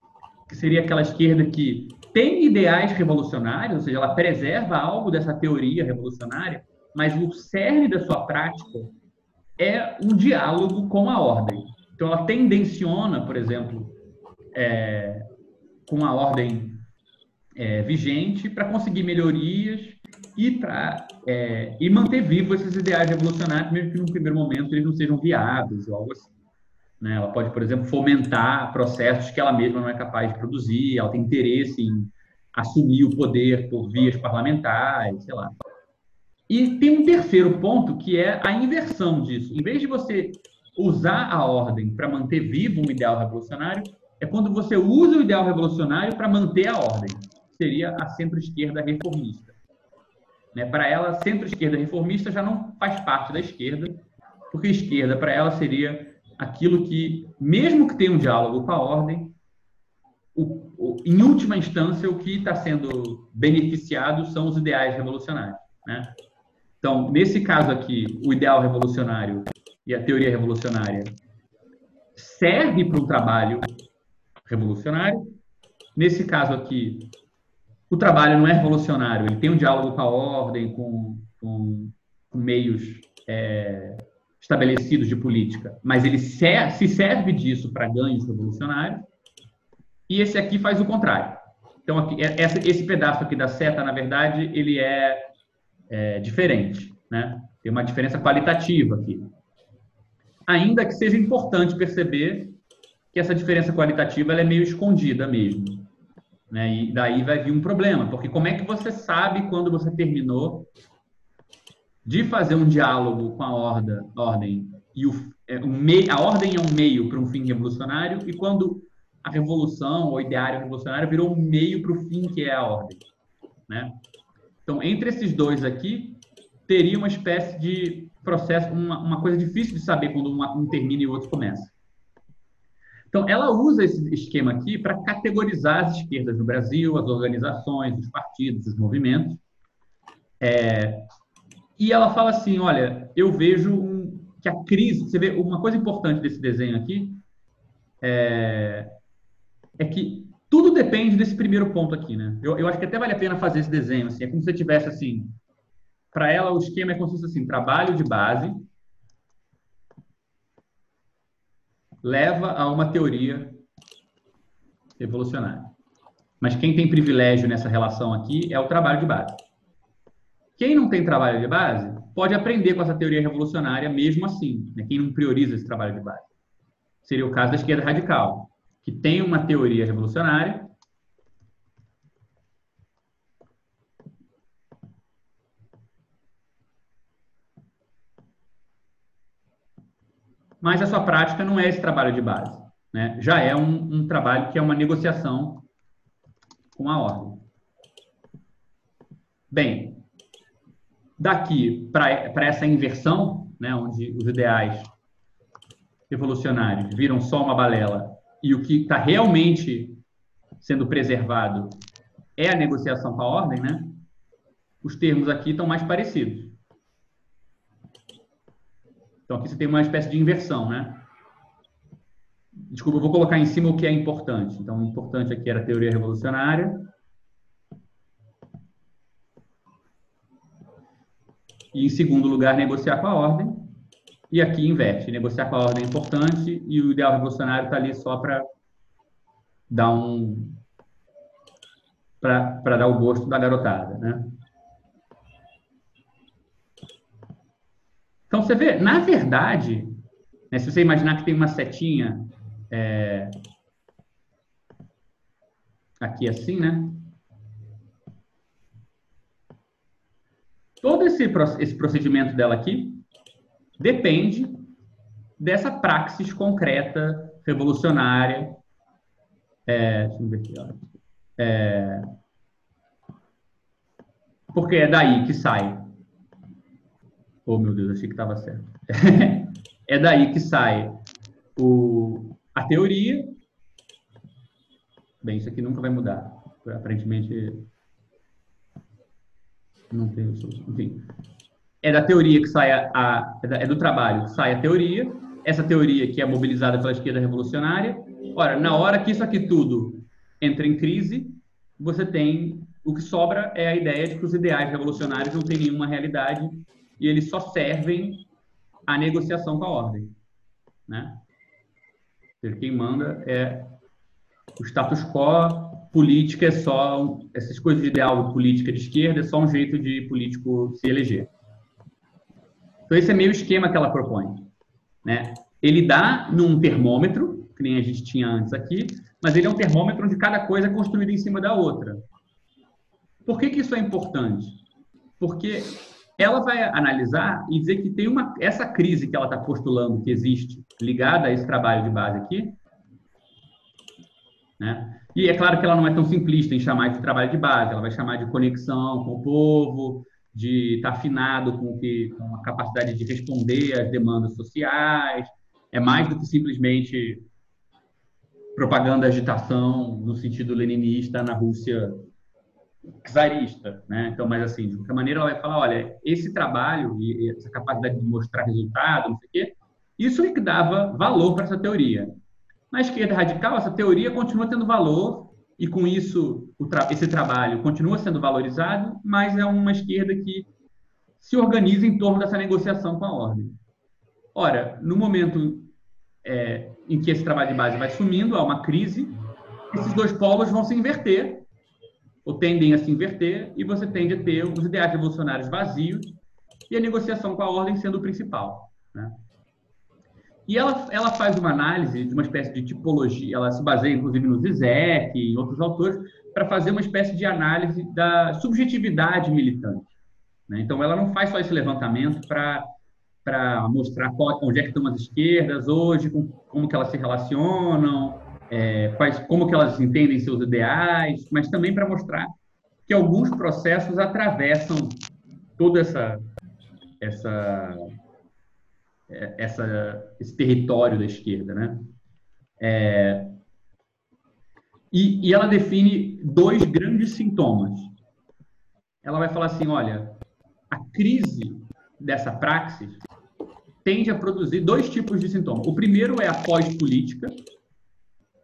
que seria aquela esquerda que tem ideais revolucionários, ou seja, ela preserva algo dessa teoria revolucionária, mas o cerne da sua prática é um diálogo com a ordem. Então, ela tendenciona, por exemplo, é, com a ordem é, vigente para conseguir melhorias e para é, e manter vivos esses ideais revolucionários, mesmo que no primeiro momento eles não sejam viáveis ou algo assim. Né? Ela pode, por exemplo, fomentar processos que ela mesma não é capaz de produzir, ela tem interesse em assumir o poder por vias parlamentares, sei lá. E tem um terceiro ponto que é a inversão disso. Em vez de você usar a ordem para manter vivo um ideal revolucionário, é quando você usa o ideal revolucionário para manter a ordem. Seria a centro-esquerda reformista. Né? Para ela, centro-esquerda reformista já não faz parte da esquerda, porque esquerda para ela seria aquilo que, mesmo que tenha um diálogo com a ordem, o, o, em última instância, o que está sendo beneficiado são os ideais revolucionários. Né? Então, nesse caso aqui, o ideal revolucionário e a teoria revolucionária serve para um trabalho revolucionário. Nesse caso aqui, o trabalho não é revolucionário, ele tem um diálogo com a ordem, com, com, com meios é, estabelecidos de política, mas ele se, se serve disso para ganhos revolucionários. E esse aqui faz o contrário. Então, aqui, é, esse pedaço aqui da seta, na verdade, ele é é, diferente, né? Tem uma diferença qualitativa aqui. Ainda que seja importante perceber que essa diferença qualitativa é meio escondida mesmo. Né? E daí vai vir um problema, porque como é que você sabe quando você terminou de fazer um diálogo com a ordem, e o, é, a ordem é um meio para um fim revolucionário e quando a revolução ou ideário revolucionário virou um meio para o fim que é a ordem, né? Então, entre esses dois aqui, teria uma espécie de processo, uma, uma coisa difícil de saber quando uma, um termina e o outro começa. Então, ela usa esse esquema aqui para categorizar as esquerdas no Brasil, as organizações, os partidos, os movimentos. É, e ela fala assim: olha, eu vejo um, que a crise. Você vê, uma coisa importante desse desenho aqui é, é que tudo depende desse primeiro ponto aqui, né? Eu, eu acho que até vale a pena fazer esse desenho, assim. É como se você tivesse, assim... Para ela, o esquema é como se fosse, assim, trabalho de base leva a uma teoria revolucionária. Mas quem tem privilégio nessa relação aqui é o trabalho de base. Quem não tem trabalho de base pode aprender com essa teoria revolucionária mesmo assim, né? quem não prioriza esse trabalho de base. Seria o caso da esquerda radical que tem uma teoria revolucionária, mas a sua prática não é esse trabalho de base. Né? Já é um, um trabalho que é uma negociação com a ordem. Bem, daqui para essa inversão, né, onde os ideais revolucionários viram só uma balela e o que está realmente sendo preservado é a negociação com a ordem, né? Os termos aqui estão mais parecidos. Então aqui você tem uma espécie de inversão, né? Desculpa, eu vou colocar em cima o que é importante. Então, o importante aqui era a teoria revolucionária. E, em segundo lugar, negociar com a ordem. E aqui inverte, negociar com a ordem é importante e o ideal revolucionário está ali só para dar um para dar o gosto da garotada, né? Então você vê, na verdade, né, se você imaginar que tem uma setinha é, aqui assim, né? Todo esse, esse procedimento dela aqui depende dessa praxis concreta, revolucionária. É, deixa eu ver aqui, ó. É, porque é daí que sai. Oh, meu Deus, achei que estava certo. é daí que sai o, a teoria. Bem, isso aqui nunca vai mudar. aparentemente não tem enfim. É da teoria que sai a, a é, do trabalho que sai a teoria. Essa teoria que é mobilizada pela esquerda revolucionária. Ora na hora que isso aqui tudo entra em crise você tem o que sobra é a ideia de que os ideais revolucionários não têm nenhuma realidade e eles só servem à negociação com a ordem, né? quem manda é o status quo, política é só essas coisas de ideal política de esquerda é só um jeito de político se eleger. Então esse é meio esquema que ela propõe, né? Ele dá num termômetro, que nem a gente tinha antes aqui, mas ele é um termômetro onde cada coisa é construída em cima da outra. Por que, que isso é importante? Porque ela vai analisar e dizer que tem uma essa crise que ela está postulando que existe ligada a esse trabalho de base aqui, né? E é claro que ela não é tão simplista em chamar de trabalho de base, ela vai chamar de conexão com o povo, de estar tá afinado com, que, com a capacidade de responder às demandas sociais. É mais do que simplesmente propaganda agitação no sentido leninista na Rússia czarista, né? Então, mas assim, de qualquer maneira, ela vai falar, olha, esse trabalho e essa capacidade de mostrar resultado, não sei o quê, isso é que dava valor para essa teoria. Na esquerda radical, essa teoria continua tendo valor e com isso tra esse trabalho continua sendo valorizado, mas é uma esquerda que se organiza em torno dessa negociação com a ordem. Ora, no momento é, em que esse trabalho de base vai sumindo, há uma crise, esses dois polos vão se inverter ou tendem a se inverter, e você tende a ter os ideais revolucionários vazios e a negociação com a ordem sendo o principal. E ela, ela faz uma análise de uma espécie de tipologia, ela se baseia inclusive no Zizek e em outros autores, para fazer uma espécie de análise da subjetividade militante. Né? Então, ela não faz só esse levantamento para para mostrar qual, onde é que estão as esquerdas hoje, com, como que elas se relacionam, é, quais, como que elas entendem seus ideais, mas também para mostrar que alguns processos atravessam todo essa, essa, essa, esse território da esquerda, né? É, e, e ela define dois grandes sintomas. Ela vai falar assim, olha, a crise dessa praxis tende a produzir dois tipos de sintomas. O primeiro é a pós-política,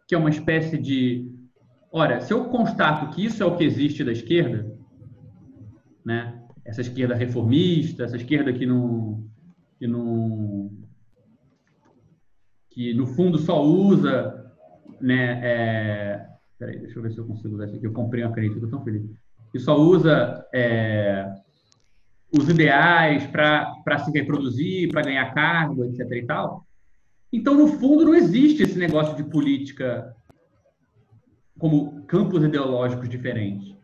que é uma espécie de. Ora, se eu constato que isso é o que existe da esquerda, né? essa esquerda reformista, essa esquerda que não. Que, não, que no fundo só usa. Né, é, peraí, deixa eu ver se eu consigo usar isso aqui. Eu comprei uma caneta, estou tão feliz. Que só usa é, os ideais para se reproduzir, para ganhar cargo, etc. e tal. Então, no fundo, não existe esse negócio de política como campos ideológicos diferentes.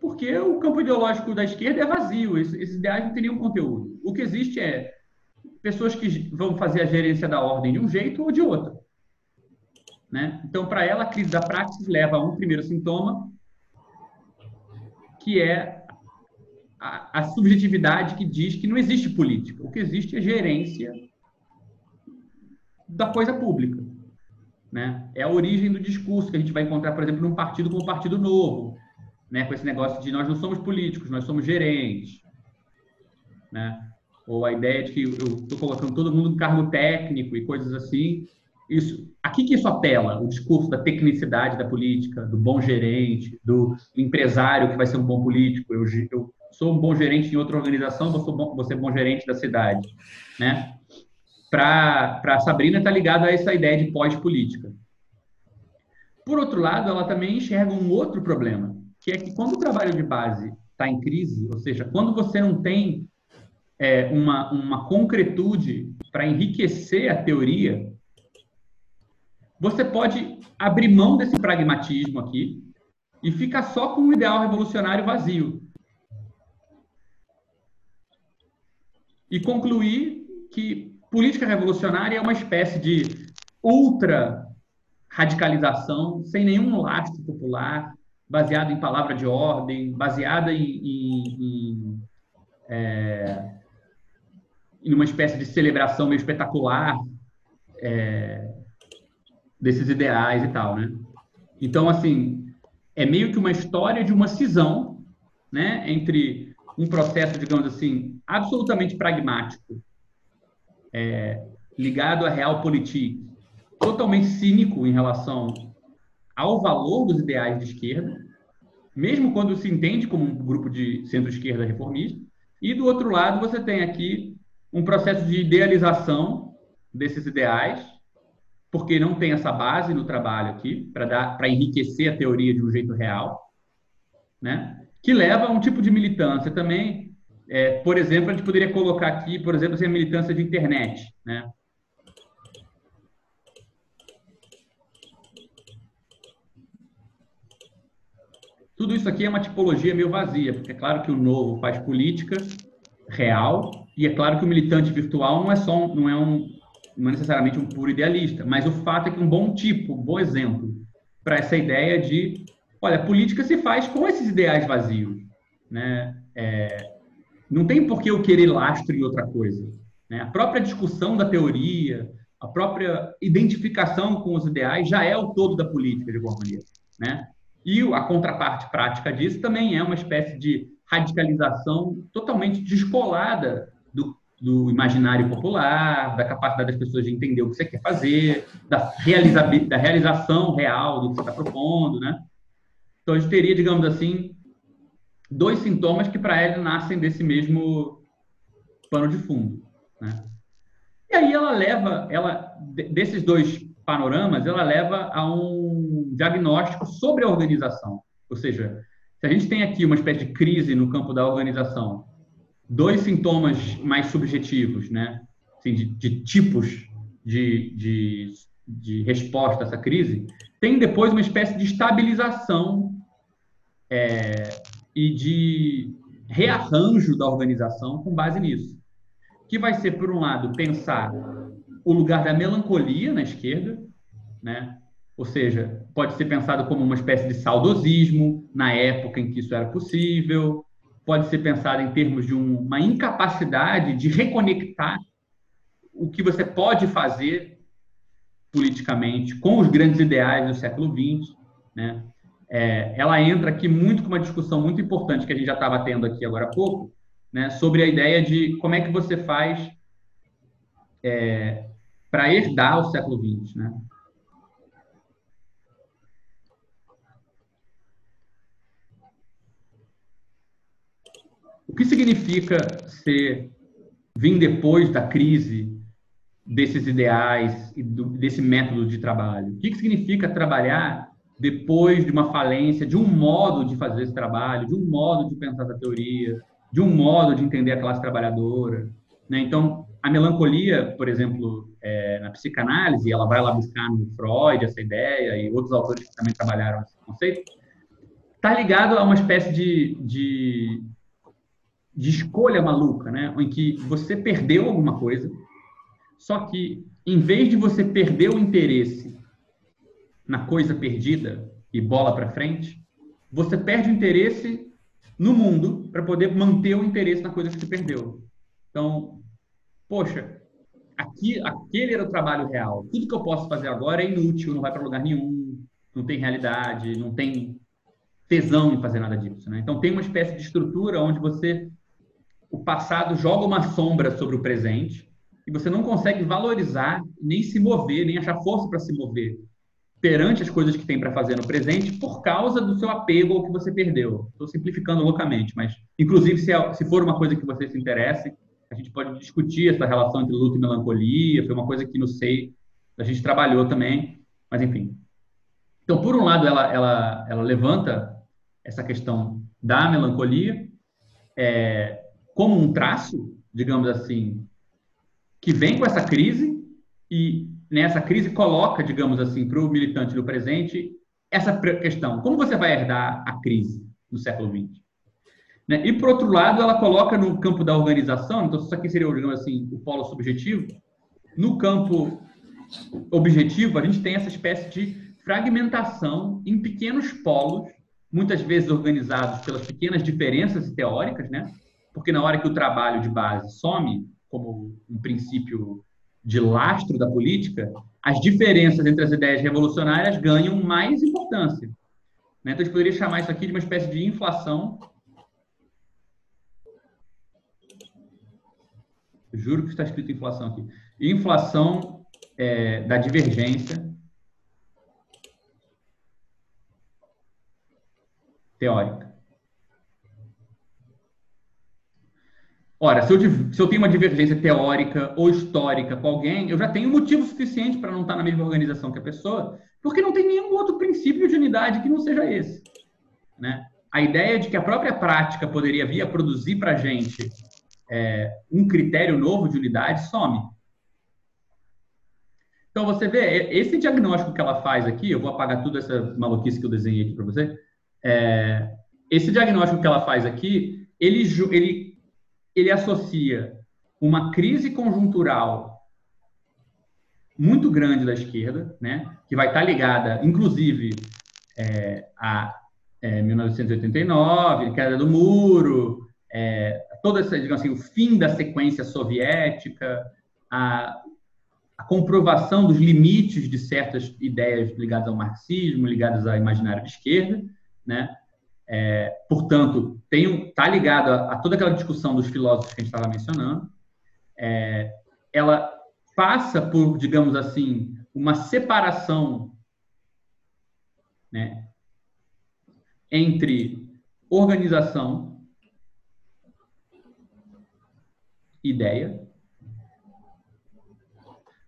Porque o campo ideológico da esquerda é vazio, esses ideais não têm nenhum conteúdo. O que existe é pessoas que vão fazer a gerência da ordem de um jeito ou de outro. Né? Então, para ela, a crise da praxis leva a um primeiro sintoma, que é a, a subjetividade que diz que não existe política. O que existe é gerência da coisa pública. Né? É a origem do discurso que a gente vai encontrar, por exemplo, num partido como o Partido Novo, né? com esse negócio de nós não somos políticos, nós somos gerentes. Né? Ou a ideia de que eu estou colocando todo mundo no cargo técnico e coisas assim. Isso, aqui que isso apela, o discurso da tecnicidade da política, do bom gerente, do empresário que vai ser um bom político. Eu, eu sou um bom gerente em outra organização, vou, ser bom, vou ser bom gerente da cidade. Né? para Sabrina está ligado a essa ideia de pós-política. Por outro lado, ela também enxerga um outro problema, que é que quando o trabalho de base está em crise, ou seja, quando você não tem é, uma, uma concretude para enriquecer a teoria, você pode abrir mão desse pragmatismo aqui e ficar só com um ideal revolucionário vazio. E concluir que política revolucionária é uma espécie de ultra radicalização sem nenhum lastro popular, baseada em palavra de ordem, baseada em, em, em, é, em uma espécie de celebração meio espetacular é, desses ideais e tal, né? Então, assim, é meio que uma história de uma cisão né, entre um processo, digamos assim, absolutamente pragmático, é, ligado à realpolitik, totalmente cínico em relação ao valor dos ideais de esquerda, mesmo quando se entende como um grupo de centro-esquerda reformista, e do outro lado você tem aqui um processo de idealização desses ideais, porque não tem essa base no trabalho aqui para dar para enriquecer a teoria de um jeito real, né? Que leva a um tipo de militância também. É, por exemplo, a gente poderia colocar aqui, por exemplo, assim, a militância de internet, né? Tudo isso aqui é uma tipologia meio vazia, porque é claro que o novo faz política real e é claro que o militante virtual não é só não é um não é necessariamente um puro idealista, mas o fato é que um bom tipo, um bom exemplo para essa ideia de, olha, política se faz com esses ideais vazios, né? É, não tem por que eu querer lastro em outra coisa. Né? A própria discussão da teoria, a própria identificação com os ideais já é o todo da política, de alguma maneira. Né? E a contraparte prática disso também é uma espécie de radicalização totalmente descolada do do imaginário popular, da capacidade das pessoas de entender o que você quer fazer, da, da realização real do que você está propondo, né? Então, a gente teria, digamos assim, dois sintomas que para ela nascem desse mesmo pano de fundo, né? E aí ela leva, ela desses dois panoramas, ela leva a um diagnóstico sobre a organização. Ou seja, se a gente tem aqui uma espécie de crise no campo da organização dois sintomas mais subjetivos, né? Assim, de, de tipos de, de, de, resposta a essa crise, tem depois uma espécie de estabilização é, e de rearranjo da organização com base nisso. Que vai ser, por um lado, pensar o lugar da melancolia na esquerda, né? ou seja, pode ser pensado como uma espécie de saudosismo na época em que isso era possível, pode ser pensada em termos de um, uma incapacidade de reconectar o que você pode fazer politicamente com os grandes ideais do século XX, né? É, ela entra aqui muito com uma discussão muito importante que a gente já estava tendo aqui agora há pouco, né, sobre a ideia de como é que você faz é, para herdar o século XX, né? O que significa ser vir depois da crise desses ideais e do, desse método de trabalho? O que, que significa trabalhar depois de uma falência, de um modo de fazer esse trabalho, de um modo de pensar essa teoria, de um modo de entender a classe trabalhadora? Né? Então, a melancolia, por exemplo, é, na psicanálise, ela vai lá buscar no Freud essa ideia e outros autores que também trabalharam esse conceito, está ligado a uma espécie de, de de escolha maluca, né? Em que você perdeu alguma coisa, só que em vez de você perder o interesse na coisa perdida e bola para frente, você perde o interesse no mundo para poder manter o interesse na coisa que você perdeu. Então, poxa, aqui, aquele era o trabalho real. Tudo que eu posso fazer agora é inútil, não vai para lugar nenhum, não tem realidade, não tem tesão em fazer nada disso. Né? Então, tem uma espécie de estrutura onde você o passado joga uma sombra sobre o presente e você não consegue valorizar, nem se mover, nem achar força para se mover perante as coisas que tem para fazer no presente por causa do seu apego ao que você perdeu. Estou simplificando loucamente, mas inclusive se, é, se for uma coisa que você se interesse, a gente pode discutir essa relação entre luto e melancolia. Foi uma coisa que no SEI a gente trabalhou também, mas enfim. Então, por um lado, ela, ela, ela levanta essa questão da melancolia, é, como um traço, digamos assim, que vem com essa crise e nessa crise coloca, digamos assim, para o militante do presente essa questão: como você vai herdar a crise no século XX? Né? E por outro lado, ela coloca no campo da organização, então isso aqui seria, digamos assim, o polo subjetivo. No campo objetivo, a gente tem essa espécie de fragmentação em pequenos polos, muitas vezes organizados pelas pequenas diferenças teóricas, né? Porque na hora que o trabalho de base some, como um princípio de lastro da política, as diferenças entre as ideias revolucionárias ganham mais importância. Né? Então, a gente poderia chamar isso aqui de uma espécie de inflação. Eu juro que está escrito inflação aqui. Inflação é, da divergência teórica. Ora, se eu, se eu tenho uma divergência teórica ou histórica com alguém, eu já tenho motivo suficiente para não estar na mesma organização que a pessoa, porque não tem nenhum outro princípio de unidade que não seja esse. Né? A ideia de que a própria prática poderia vir a produzir para a gente é, um critério novo de unidade some. Então, você vê, esse diagnóstico que ela faz aqui, eu vou apagar toda essa maluquice que eu desenhei aqui para você, é, esse diagnóstico que ela faz aqui, ele, ele ele associa uma crise conjuntural muito grande da esquerda, né, que vai estar ligada, inclusive, é, a é, 1989, queda do muro, é, toda essa, digamos assim, o fim da sequência soviética, a, a comprovação dos limites de certas ideias ligadas ao marxismo, ligadas ao imaginário de esquerda, né? É, portanto, está ligado a, a, toda aquela discussão dos filósofos que a gente estava mencionando. É, ela passa por, digamos assim, uma separação né, entre organização, ideia,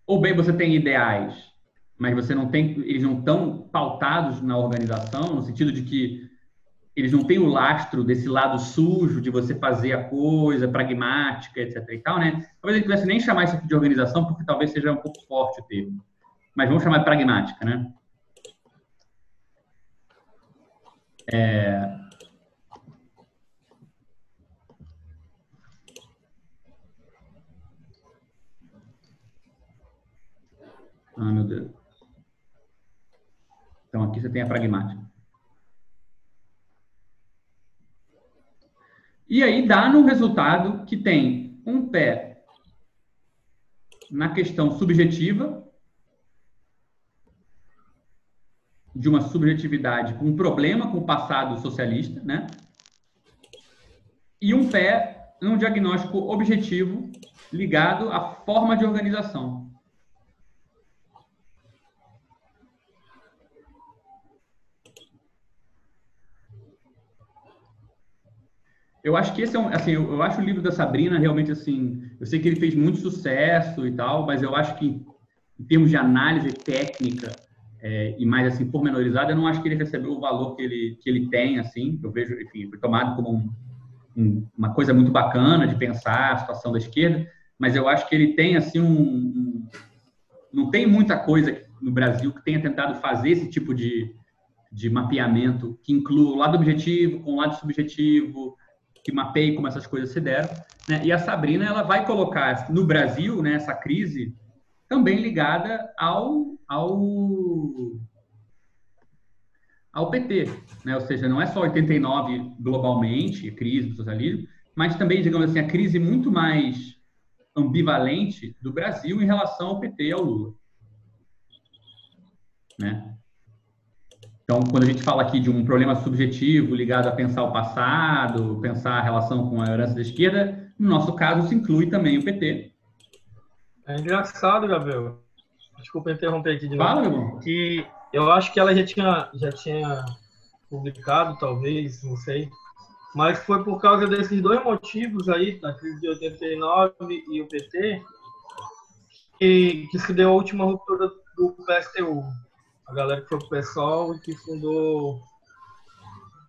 ou bem você tem ideais, mas você não tem, eles não estão pautados na organização, no sentido de que eles não têm o lastro desse lado sujo de você fazer a coisa pragmática, etc. e tal, né? Talvez gente tivesse nem chamar isso aqui de organização, porque talvez seja um pouco forte o termo. Mas vamos chamar de pragmática, né? É... Ah, meu Deus. Então aqui você tem a pragmática. E aí dá no resultado que tem um pé na questão subjetiva, de uma subjetividade com um problema com o passado socialista, né? E um pé num diagnóstico objetivo ligado à forma de organização. Eu acho que esse é um, assim, eu, eu, acho o livro da Sabrina realmente assim, eu sei que ele fez muito sucesso e tal, mas eu acho que em termos de análise técnica é, e mais assim pormenorizada, eu não acho que ele recebeu o valor que ele que ele tem assim. Eu vejo, enfim, foi tomado como um, um, uma coisa muito bacana de pensar a situação da esquerda, mas eu acho que ele tem assim um, não tem muita coisa no Brasil que tenha tentado fazer esse tipo de, de mapeamento que inclua o lado objetivo com o lado subjetivo, que mapeie como essas coisas se deram. Né? E a Sabrina ela vai colocar no Brasil né, essa crise também ligada ao, ao, ao PT. Né? Ou seja, não é só 89 globalmente, crise do socialismo, mas também, digamos assim, a crise muito mais ambivalente do Brasil em relação ao PT e ao Lula. Né? Então, quando a gente fala aqui de um problema subjetivo ligado a pensar o passado, pensar a relação com a herança da esquerda, no nosso caso, se inclui também o PT. É engraçado, Gabriel. Desculpa interromper aqui de novo. Fala, Que eu acho que ela já tinha, já tinha publicado, talvez, não sei. Mas foi por causa desses dois motivos aí, da crise de 89 e o PT, que, que se deu a última ruptura do PSTU a galera que foi pro pessoal e que fundou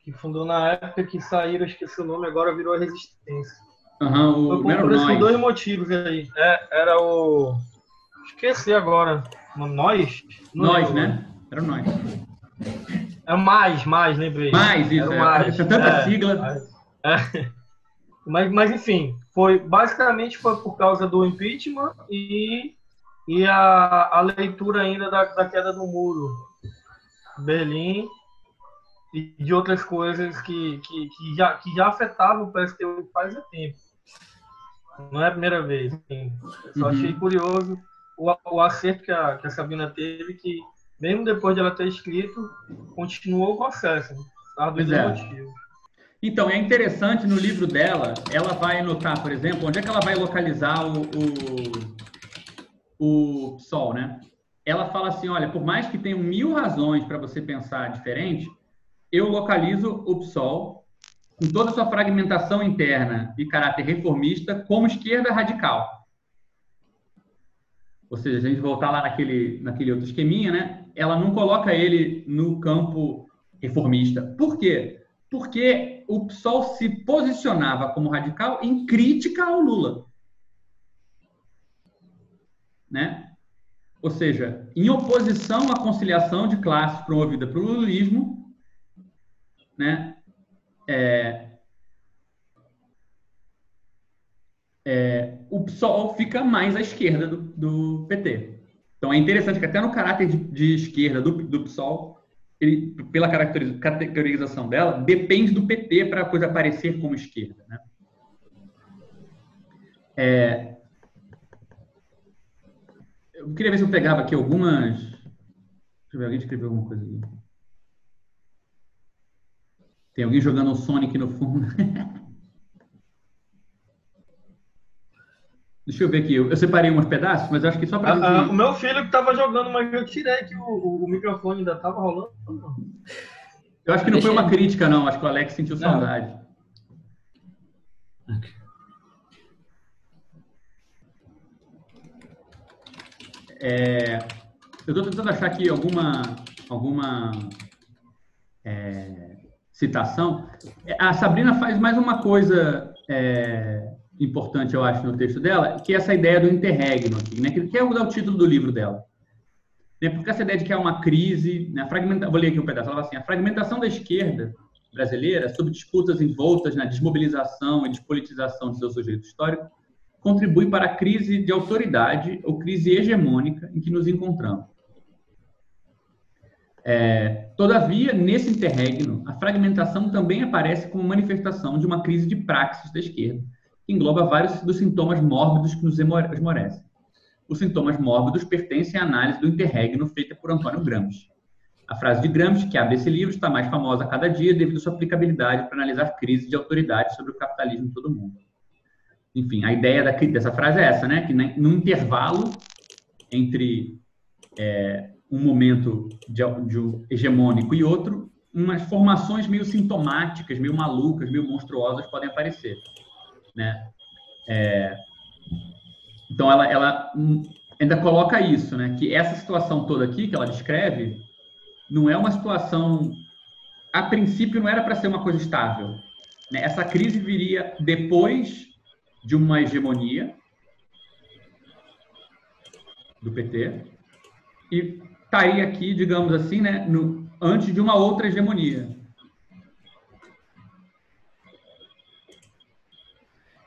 que fundou na época que saíram, esqueci o nome, agora virou a Resistência. Uhum, o foi por dois motivos aí. É, era o. Esqueci agora. Nós? nós, né? Era nós. É mais, mais, lembrei. Mais, isso. Era mais. É, tanta é, sigla. É. Mas, mas, enfim, foi basicamente foi por causa do impeachment e e a, a leitura ainda da, da queda do muro, Berlim e de outras coisas que, que, que, já, que já afetavam o PSTU faz tempo. Não é a primeira vez. Assim. Só uhum. achei curioso o, o acerto que a, que a Sabina teve, que mesmo depois de ela ter escrito, continuou o processo. Tá? Dos é. Então, é interessante no livro dela, ela vai anotar, por exemplo, onde é que ela vai localizar o, o, o Sol, né? Ela fala assim, olha, por mais que tenham mil razões para você pensar diferente, eu localizo o PSOL com toda a sua fragmentação interna e caráter reformista como esquerda radical. Ou seja, a gente voltar lá naquele, naquele outro esqueminha, né? Ela não coloca ele no campo reformista. Por quê? Porque o PSOL se posicionava como radical em crítica ao Lula. Né? Ou seja, em oposição à conciliação de classes promovida pelo lulismo, né? É, é, o PSOL fica mais à esquerda do, do, PT. Então é interessante que até no caráter de, de esquerda do, do PSOL, ele, pela caracterização dela, depende do PT para a coisa aparecer como esquerda. Né? É, eu queria ver se eu pegava aqui algumas. Deixa eu ver, alguém escreveu alguma coisa aqui. Tem alguém jogando o Sonic no fundo. Deixa eu ver aqui. Eu, separei uns pedaços, mas acho que só para. Ah, ah, o meu filho que estava jogando, mas eu tirei que o, o, o microfone ainda estava rolando. Eu acho que não Deixa foi uma crítica, não. Acho que o Alex sentiu não. saudade. É, eu estou tentando achar aqui alguma, alguma é, citação. A Sabrina faz mais uma coisa é, importante, eu acho, no texto dela, que é essa ideia do interregno, aqui, né? que é o título do livro dela. Né? Porque essa ideia de que é uma crise, né? fragmenta... vou ler aqui um pedaço, ela fala assim, a fragmentação da esquerda brasileira, sob disputas envoltas na desmobilização e despolitização de seu sujeito histórico, contribui para a crise de autoridade ou crise hegemônica em que nos encontramos. É, todavia, nesse interregno, a fragmentação também aparece como manifestação de uma crise de praxis da esquerda, que engloba vários dos sintomas mórbidos que nos esmorecem. Os sintomas mórbidos pertencem à análise do interregno feita por Antônio Gramsci. A frase de Gramsci, que abre esse livro, está mais famosa a cada dia devido à sua aplicabilidade para analisar crises de autoridade sobre o capitalismo em todo o mundo. Enfim, a ideia da, dessa frase é essa, né? Que no intervalo entre é, um momento de, de hegemônico e outro, umas formações meio sintomáticas, meio malucas, meio monstruosas podem aparecer né? É, então ela, ela ainda coloca isso, né? Que essa situação toda aqui que ela descreve não é uma situação, a princípio não era para ser uma coisa estável. Né? Essa crise viria depois de uma hegemonia do PT e estaria aqui, digamos assim, né, no, antes de uma outra hegemonia.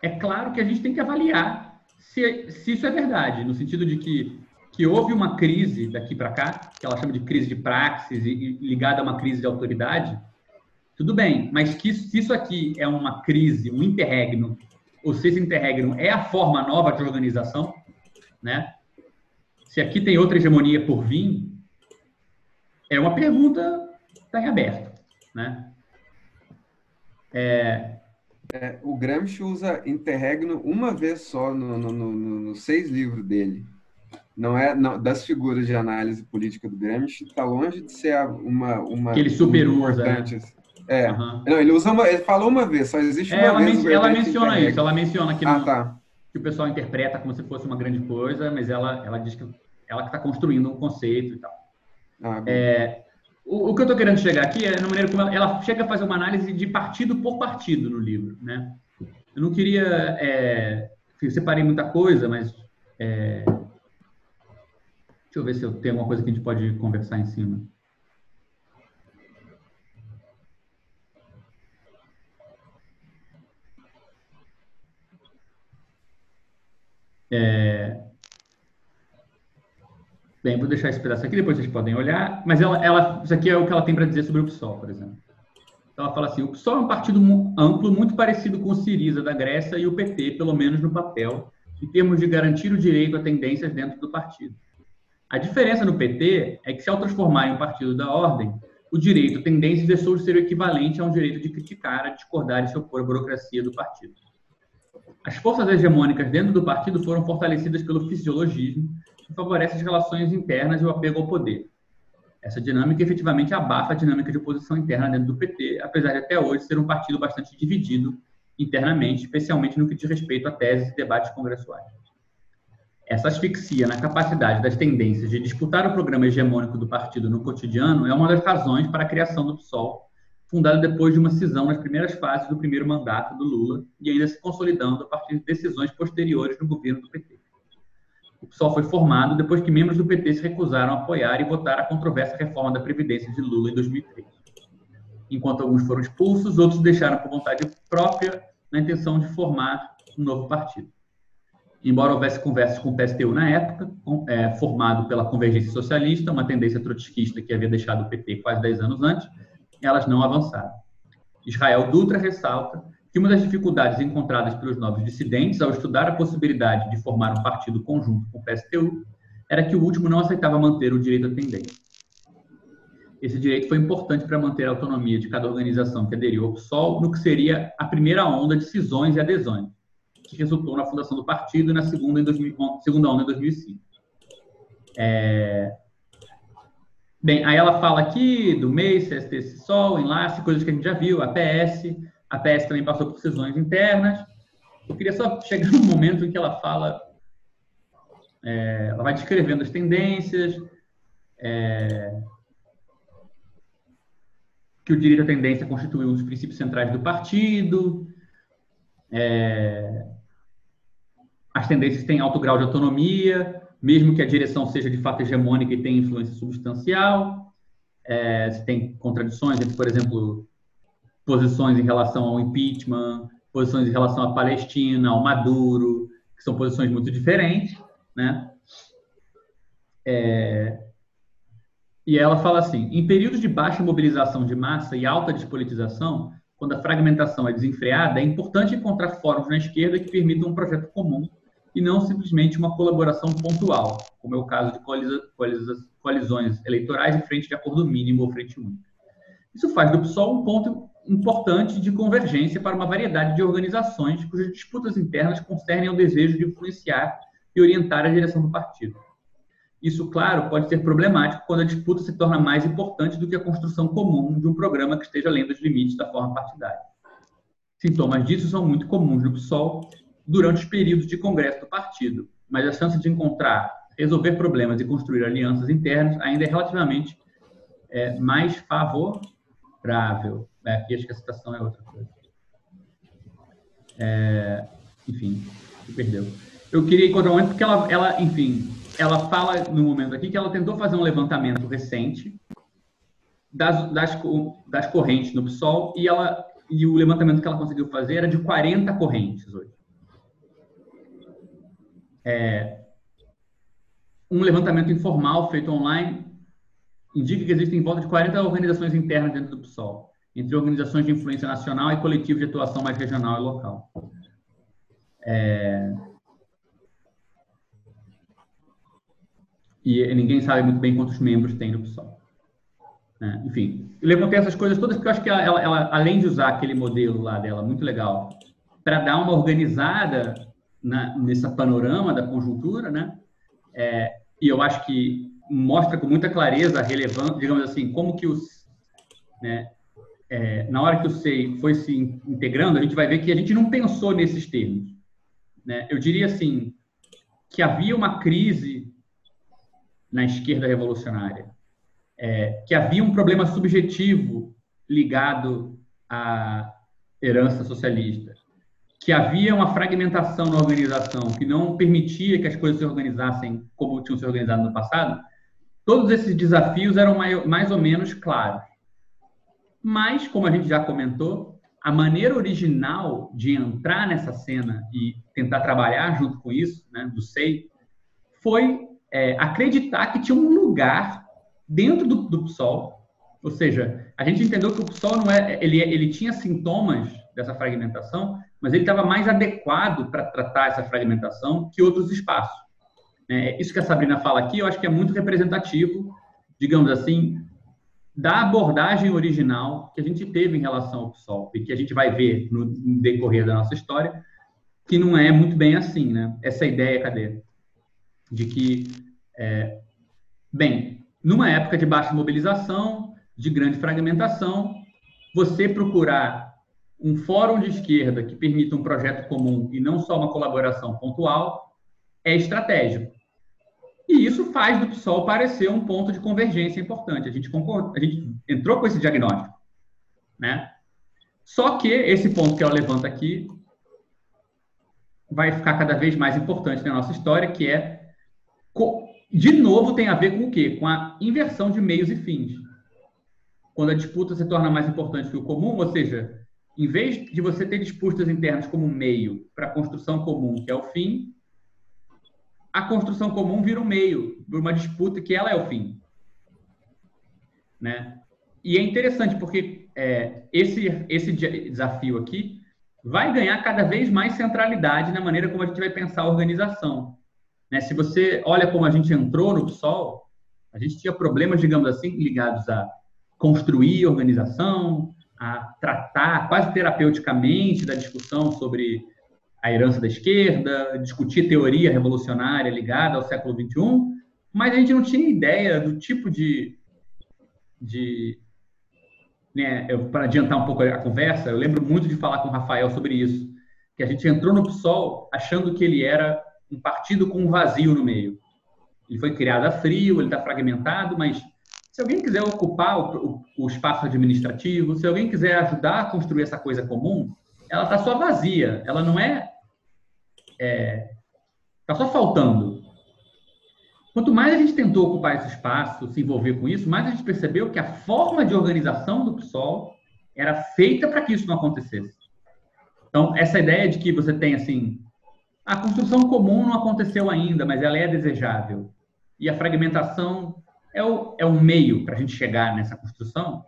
é claro que a gente tem que avaliar se, se isso é verdade, no sentido de que, que houve uma crise daqui para cá, que ela chama de crise de praxis, e, e ligada a uma crise de autoridade, tudo bem, mas que se isso aqui é uma crise, um interregno, ou se esse interregno é a forma nova de organização, né? Se aqui tem outra hegemonia por vir, é uma pergunta que está em aberto, né? É, é, o Gramsci usa interregno uma vez só nos no, no, no, seis livros dele. Não é não, das figuras de análise política do Gramsci está longe de ser uma uma que ele super usa. Né? É. Uhum. Não, ele usa uma, ele falou uma vez, só existe é, uma ela vez. Men ela menciona isso, ela menciona que, ah, tá. que o pessoal interpreta como se fosse uma grande coisa, mas ela ela diz que ela está construindo um conceito e tal. Ah, é, o, o que eu estou querendo chegar aqui é na maneira como ela, ela, chega a fazer uma análise de partido por partido no livro, né? Eu não queria, é, eu separei muita coisa, mas é, deixa eu ver se eu tenho alguma coisa que a gente pode conversar em cima. É, Bem, vou deixar esse pedaço aqui, depois vocês podem olhar. Mas ela, ela, isso aqui é o que ela tem para dizer sobre o PSOL, por exemplo. Ela fala assim: o PSOL é um partido amplo, muito parecido com o Siriza da Grécia e o PT, pelo menos no papel, em termos de garantir o direito a tendências dentro do partido. A diferença no PT é que, se ao transformar em um partido da ordem, o direito, a tendência deixou de ser o equivalente a um direito de criticar, a discordar e se opor à burocracia do partido. As forças hegemônicas dentro do partido foram fortalecidas pelo fisiologismo, que favorece as relações internas e o apego ao poder. Essa dinâmica efetivamente abafa a dinâmica de oposição interna dentro do PT, apesar de até hoje ser um partido bastante dividido internamente, especialmente no que diz respeito a teses e debates congressuais. Essa asfixia na capacidade das tendências de disputar o programa hegemônico do partido no cotidiano é uma das razões para a criação do PSOL, fundado depois de uma cisão nas primeiras fases do primeiro mandato do Lula e ainda se consolidando a partir de decisões posteriores no governo do PT. O PSOL foi formado depois que membros do PT se recusaram a apoiar e votar a controversa reforma da Previdência de Lula em 2003. Enquanto alguns foram expulsos, outros deixaram por vontade própria na intenção de formar um novo partido embora houvesse conversas com o PSTU na época, é, formado pela Convergência Socialista, uma tendência trotskista que havia deixado o PT quase 10 anos antes, elas não avançaram. Israel Dutra ressalta que uma das dificuldades encontradas pelos novos dissidentes ao estudar a possibilidade de formar um partido conjunto com o PSTU era que o último não aceitava manter o direito à tendência. Esse direito foi importante para manter a autonomia de cada organização que aderiu ao PSOL no que seria a primeira onda de cisões e adesões que resultou na fundação do partido e na segunda, em 2000, segunda onda em 2005. É... Bem, aí ela fala aqui do MEI, CST, Sol, Enlace, coisas que a gente já viu, a PS. A PS também passou por cisões internas. Eu queria só chegar no momento em que ela fala, é, ela vai descrevendo as tendências, é, que o direito à tendência constituiu um dos princípios centrais do partido, é, as tendências têm alto grau de autonomia, mesmo que a direção seja de fato hegemônica e tenha influência substancial. É, se tem contradições entre, por exemplo, posições em relação ao impeachment, posições em relação à Palestina, ao Maduro, que são posições muito diferentes, né? É, e ela fala assim: em períodos de baixa mobilização de massa e alta despolitização, quando a fragmentação é desenfreada, é importante encontrar fóruns na esquerda que permitam um projeto comum e não simplesmente uma colaboração pontual, como é o caso de colisões eleitorais em frente de acordo mínimo ou frente única. Isso faz do PSOL um ponto importante de convergência para uma variedade de organizações cujas disputas internas concernem ao desejo de influenciar e orientar a direção do partido. Isso, claro, pode ser problemático quando a disputa se torna mais importante do que a construção comum de um programa que esteja além dos limites da forma partidária. Sintomas disso são muito comuns no PSOL durante os períodos de congresso do partido, mas a chance de encontrar, resolver problemas e construir alianças internas ainda é relativamente é, mais favorável. É, aqui acho que a citação é outra coisa. É, enfim, se perdeu. Eu queria encontrar um momento porque ela, ela, enfim, ela fala no momento aqui que ela tentou fazer um levantamento recente das, das, das correntes no PSOL e ela e o levantamento que ela conseguiu fazer era de 40 correntes hoje. É, um levantamento informal feito online indica que existem em volta de 40 organizações internas dentro do PSOL, entre organizações de influência nacional e coletivos de atuação mais regional e local. É... E ninguém sabe muito bem quantos membros tem no PSOL. É, enfim, eu levantei essas coisas todas porque eu acho que ela, ela, além de usar aquele modelo lá dela, muito legal, para dar uma organizada na, nessa panorama da conjuntura, né? É, e eu acho que mostra com muita clareza a relevância, digamos assim, como que os, né, é, na hora que o SEI foi se integrando, a gente vai ver que a gente não pensou nesses termos. Né? Eu diria assim, que havia uma crise na esquerda revolucionária, é, que havia um problema subjetivo ligado à herança socialista, que havia uma fragmentação na organização que não permitia que as coisas se organizassem como tinham se organizado no passado, todos esses desafios eram mais ou menos claros. Mas, como a gente já comentou, a maneira original de entrar nessa cena e tentar trabalhar junto com isso, né, do SEI, foi é, acreditar que tinha um lugar dentro do, do PSOL, ou seja, a gente entendeu que o PSOL não é, ele, ele tinha sintomas dessa fragmentação, mas ele estava mais adequado para tratar essa fragmentação que outros espaços. Né? Isso que a Sabrina fala aqui, eu acho que é muito representativo, digamos assim, da abordagem original que a gente teve em relação ao PSOL e que a gente vai ver no decorrer da nossa história, que não é muito bem assim, né? Essa ideia, cadê? De que, é, bem, numa época de baixa mobilização, de grande fragmentação, você procurar um fórum de esquerda que permita um projeto comum e não só uma colaboração pontual é estratégico. E isso faz do PSOL parecer um ponto de convergência importante. A gente, concorda, a gente entrou com esse diagnóstico. Né? Só que esse ponto que eu levanto aqui vai ficar cada vez mais importante na nossa história, que é, de novo, tem a ver com o quê? Com a inversão de meios e fins. Quando a disputa se torna mais importante que o comum, ou seja, em vez de você ter disputas internas como meio para a construção comum, que é o fim, a construção comum vira um meio, por uma disputa que ela é o fim. Né? E é interessante porque é, esse, esse desafio aqui vai ganhar cada vez mais centralidade na maneira como a gente vai pensar a organização. Né? Se você olha como a gente entrou no PSOL, a gente tinha problemas, digamos assim, ligados a construir organização, a tratar quase terapeuticamente da discussão sobre a herança da esquerda, discutir teoria revolucionária ligada ao século XXI, mas a gente não tinha ideia do tipo de. de né, para adiantar um pouco a conversa, eu lembro muito de falar com o Rafael sobre isso, que a gente entrou no PSOL achando que ele era um partido com um vazio no meio. Ele foi criado a frio, ele está fragmentado, mas se alguém quiser ocupar o, o, o, espaço administrativo, se alguém quiser ajudar a construir essa coisa comum, ela está só vazia, ela não é está é, tá só faltando. Quanto mais a gente tentou ocupar esse espaço, se envolver com isso, mais a gente percebeu que a forma de organização do PSOL era feita para que isso não acontecesse. Então, essa ideia de que você tem, assim, a construção comum não aconteceu ainda, mas ela é desejável. E a fragmentação é o, é o meio para a gente chegar nessa construção.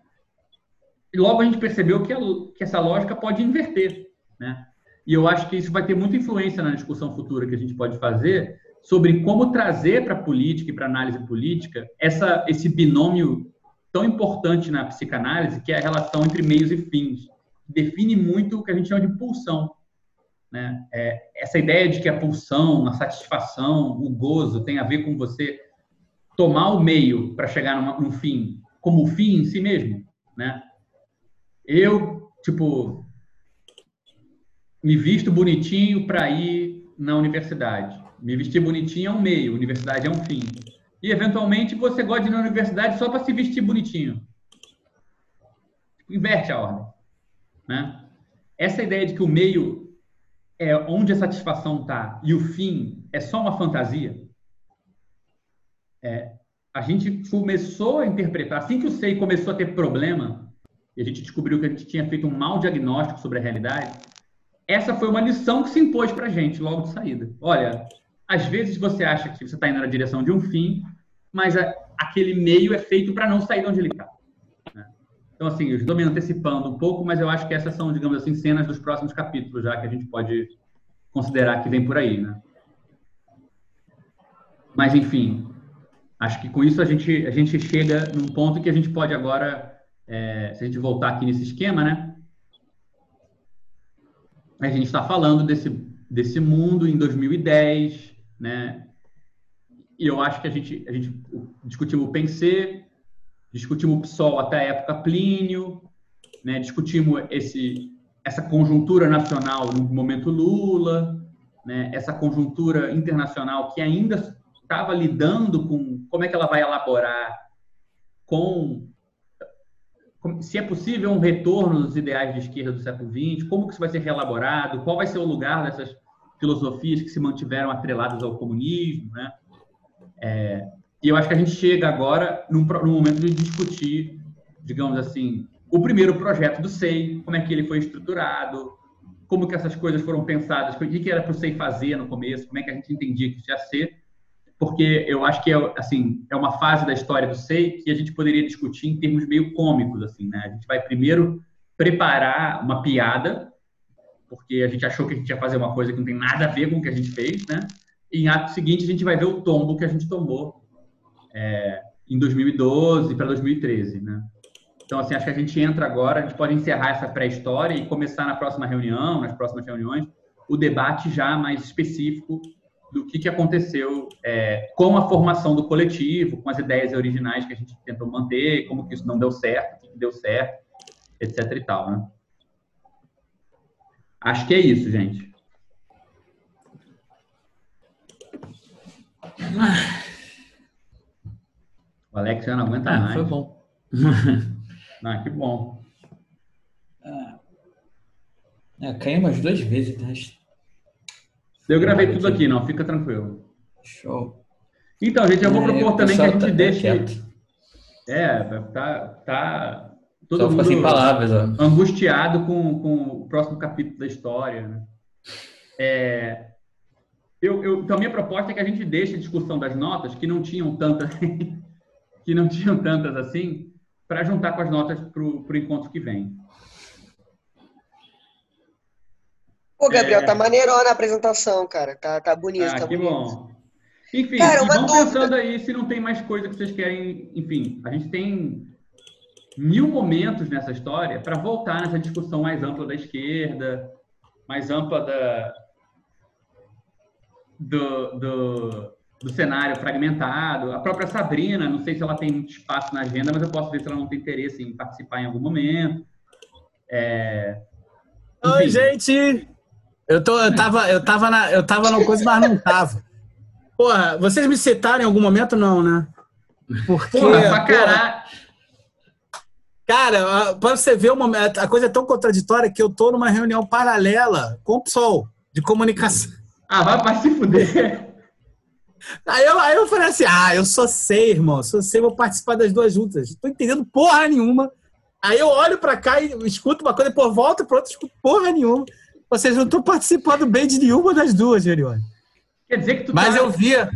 E logo a gente percebeu que, a, que essa lógica pode inverter, né? E eu acho que isso vai ter muita influência na discussão futura que a gente pode fazer sobre como trazer para a política e para a análise política essa, esse binômio tão importante na psicanálise, que é a relação entre meios e fins. Define muito o que a gente chama de pulsão. Né? É, essa ideia de que a pulsão, a satisfação, o gozo tem a ver com você tomar o meio para chegar numa, num fim como o fim em si mesmo. Né? Eu, tipo, me visto bonitinho para ir na universidade. Me vestir bonitinho é um meio, universidade é um fim. E, eventualmente, você gosta de ir na universidade só para se vestir bonitinho. Inverte a ordem. Né? Essa ideia de que o meio é onde a satisfação está e o fim é só uma fantasia, é, a gente começou a interpretar, assim que o SEI começou a ter problema, e a gente descobriu que a gente tinha feito um mau diagnóstico sobre a realidade, essa foi uma lição que se impôs para a gente logo de saída. Olha, às vezes você acha que você está indo na direção de um fim, mas a, aquele meio é feito para não sair de onde ele está. Né? Então, assim, eu estou me antecipando um pouco, mas eu acho que essas são, digamos assim, cenas dos próximos capítulos, já que a gente pode considerar que vem por aí, né? Mas, enfim, acho que com isso a gente, a gente chega num ponto que a gente pode agora, é, se a gente voltar aqui nesse esquema, né? a gente está falando desse, desse mundo em 2010, né? E eu acho que a gente, a gente discutimos o Pensê, discutimos o PSOL até a época Plínio, né? discutimos esse, essa conjuntura nacional no momento Lula, né? essa conjuntura internacional que ainda estava lidando com como é que ela vai elaborar com se é possível um retorno dos ideais de esquerda do século XX, como que isso vai ser reelaborado, qual vai ser o lugar dessas filosofias que se mantiveram atreladas ao comunismo, né? É, e eu acho que a gente chega agora num, momento de discutir, digamos assim, o primeiro projeto do SEI, como é que ele foi estruturado, como que essas coisas foram pensadas, o que era para o SEI fazer no começo, como é que a gente entendia que isso ia ser, porque eu acho que é, assim, é uma fase da história do SEI que a gente poderia discutir em termos meio cômicos, assim, né? A gente vai primeiro preparar uma piada, porque a gente achou que a gente ia fazer uma coisa que não tem nada a ver com o que a gente fez, né? em ato seguinte, a gente vai ver o tombo que a gente tomou é, em 2012 para 2013, né? Então, assim, acho que a gente entra agora, a gente pode encerrar essa pré-história e começar na próxima reunião, nas próximas reuniões, o debate já mais específico do que, que aconteceu é, com a formação do coletivo, com as ideias originais que a gente tentou manter, como que isso não deu certo, o que deu certo, etc e tal, né? Acho que é isso, gente. O Alex já não aguenta ah, mais. Foi bom. ah, que bom. É, caiu umas duas vezes, né? Eu gravei tudo aqui, não, fica tranquilo. Show. Então, gente, eu vou é, propor também que a gente tá deixe. É, tá, tá todo Só mundo palavras, ó. angustiado com, com o próximo capítulo da história. Né? É, eu, eu, então, a minha proposta é que a gente deixe a discussão das notas, que não tinham tantas, que não tinham tantas assim, para juntar com as notas para o encontro que vem. Pô, Gabriel, é... tá maneirona a apresentação, cara. Tá, tá bonito, ah, tá que bonito. bom. Enfim, cara, vamos dúvida. pensando aí se não tem mais coisa que vocês querem. Enfim, a gente tem mil momentos nessa história para voltar nessa discussão mais ampla da esquerda, mais ampla da, do, do, do, cenário fragmentado. A própria Sabrina, não sei se ela tem muito espaço na agenda, mas eu posso ver se ela não tem interesse em participar em algum momento. É... Oi, gente! Eu, tô, eu, tava, eu, tava na, eu tava numa coisa, mas não tava. Porra, vocês me citaram em algum momento, não, né? Porque. Porra, pra caralho. Cara, para você ver uma, a coisa é tão contraditória que eu tô numa reunião paralela com o PSOL de comunicação. Ah, vai para se fuder. Aí eu, aí eu falei assim: ah, eu só sei, irmão, só sei, vou participar das duas juntas. Não tô entendendo porra nenhuma. Aí eu olho para cá e escuto uma coisa, depois volto para outra, escuto porra nenhuma. Vocês não estão participando bem de nenhuma das duas, Gerione. Quer dizer que tu Mas tá... eu via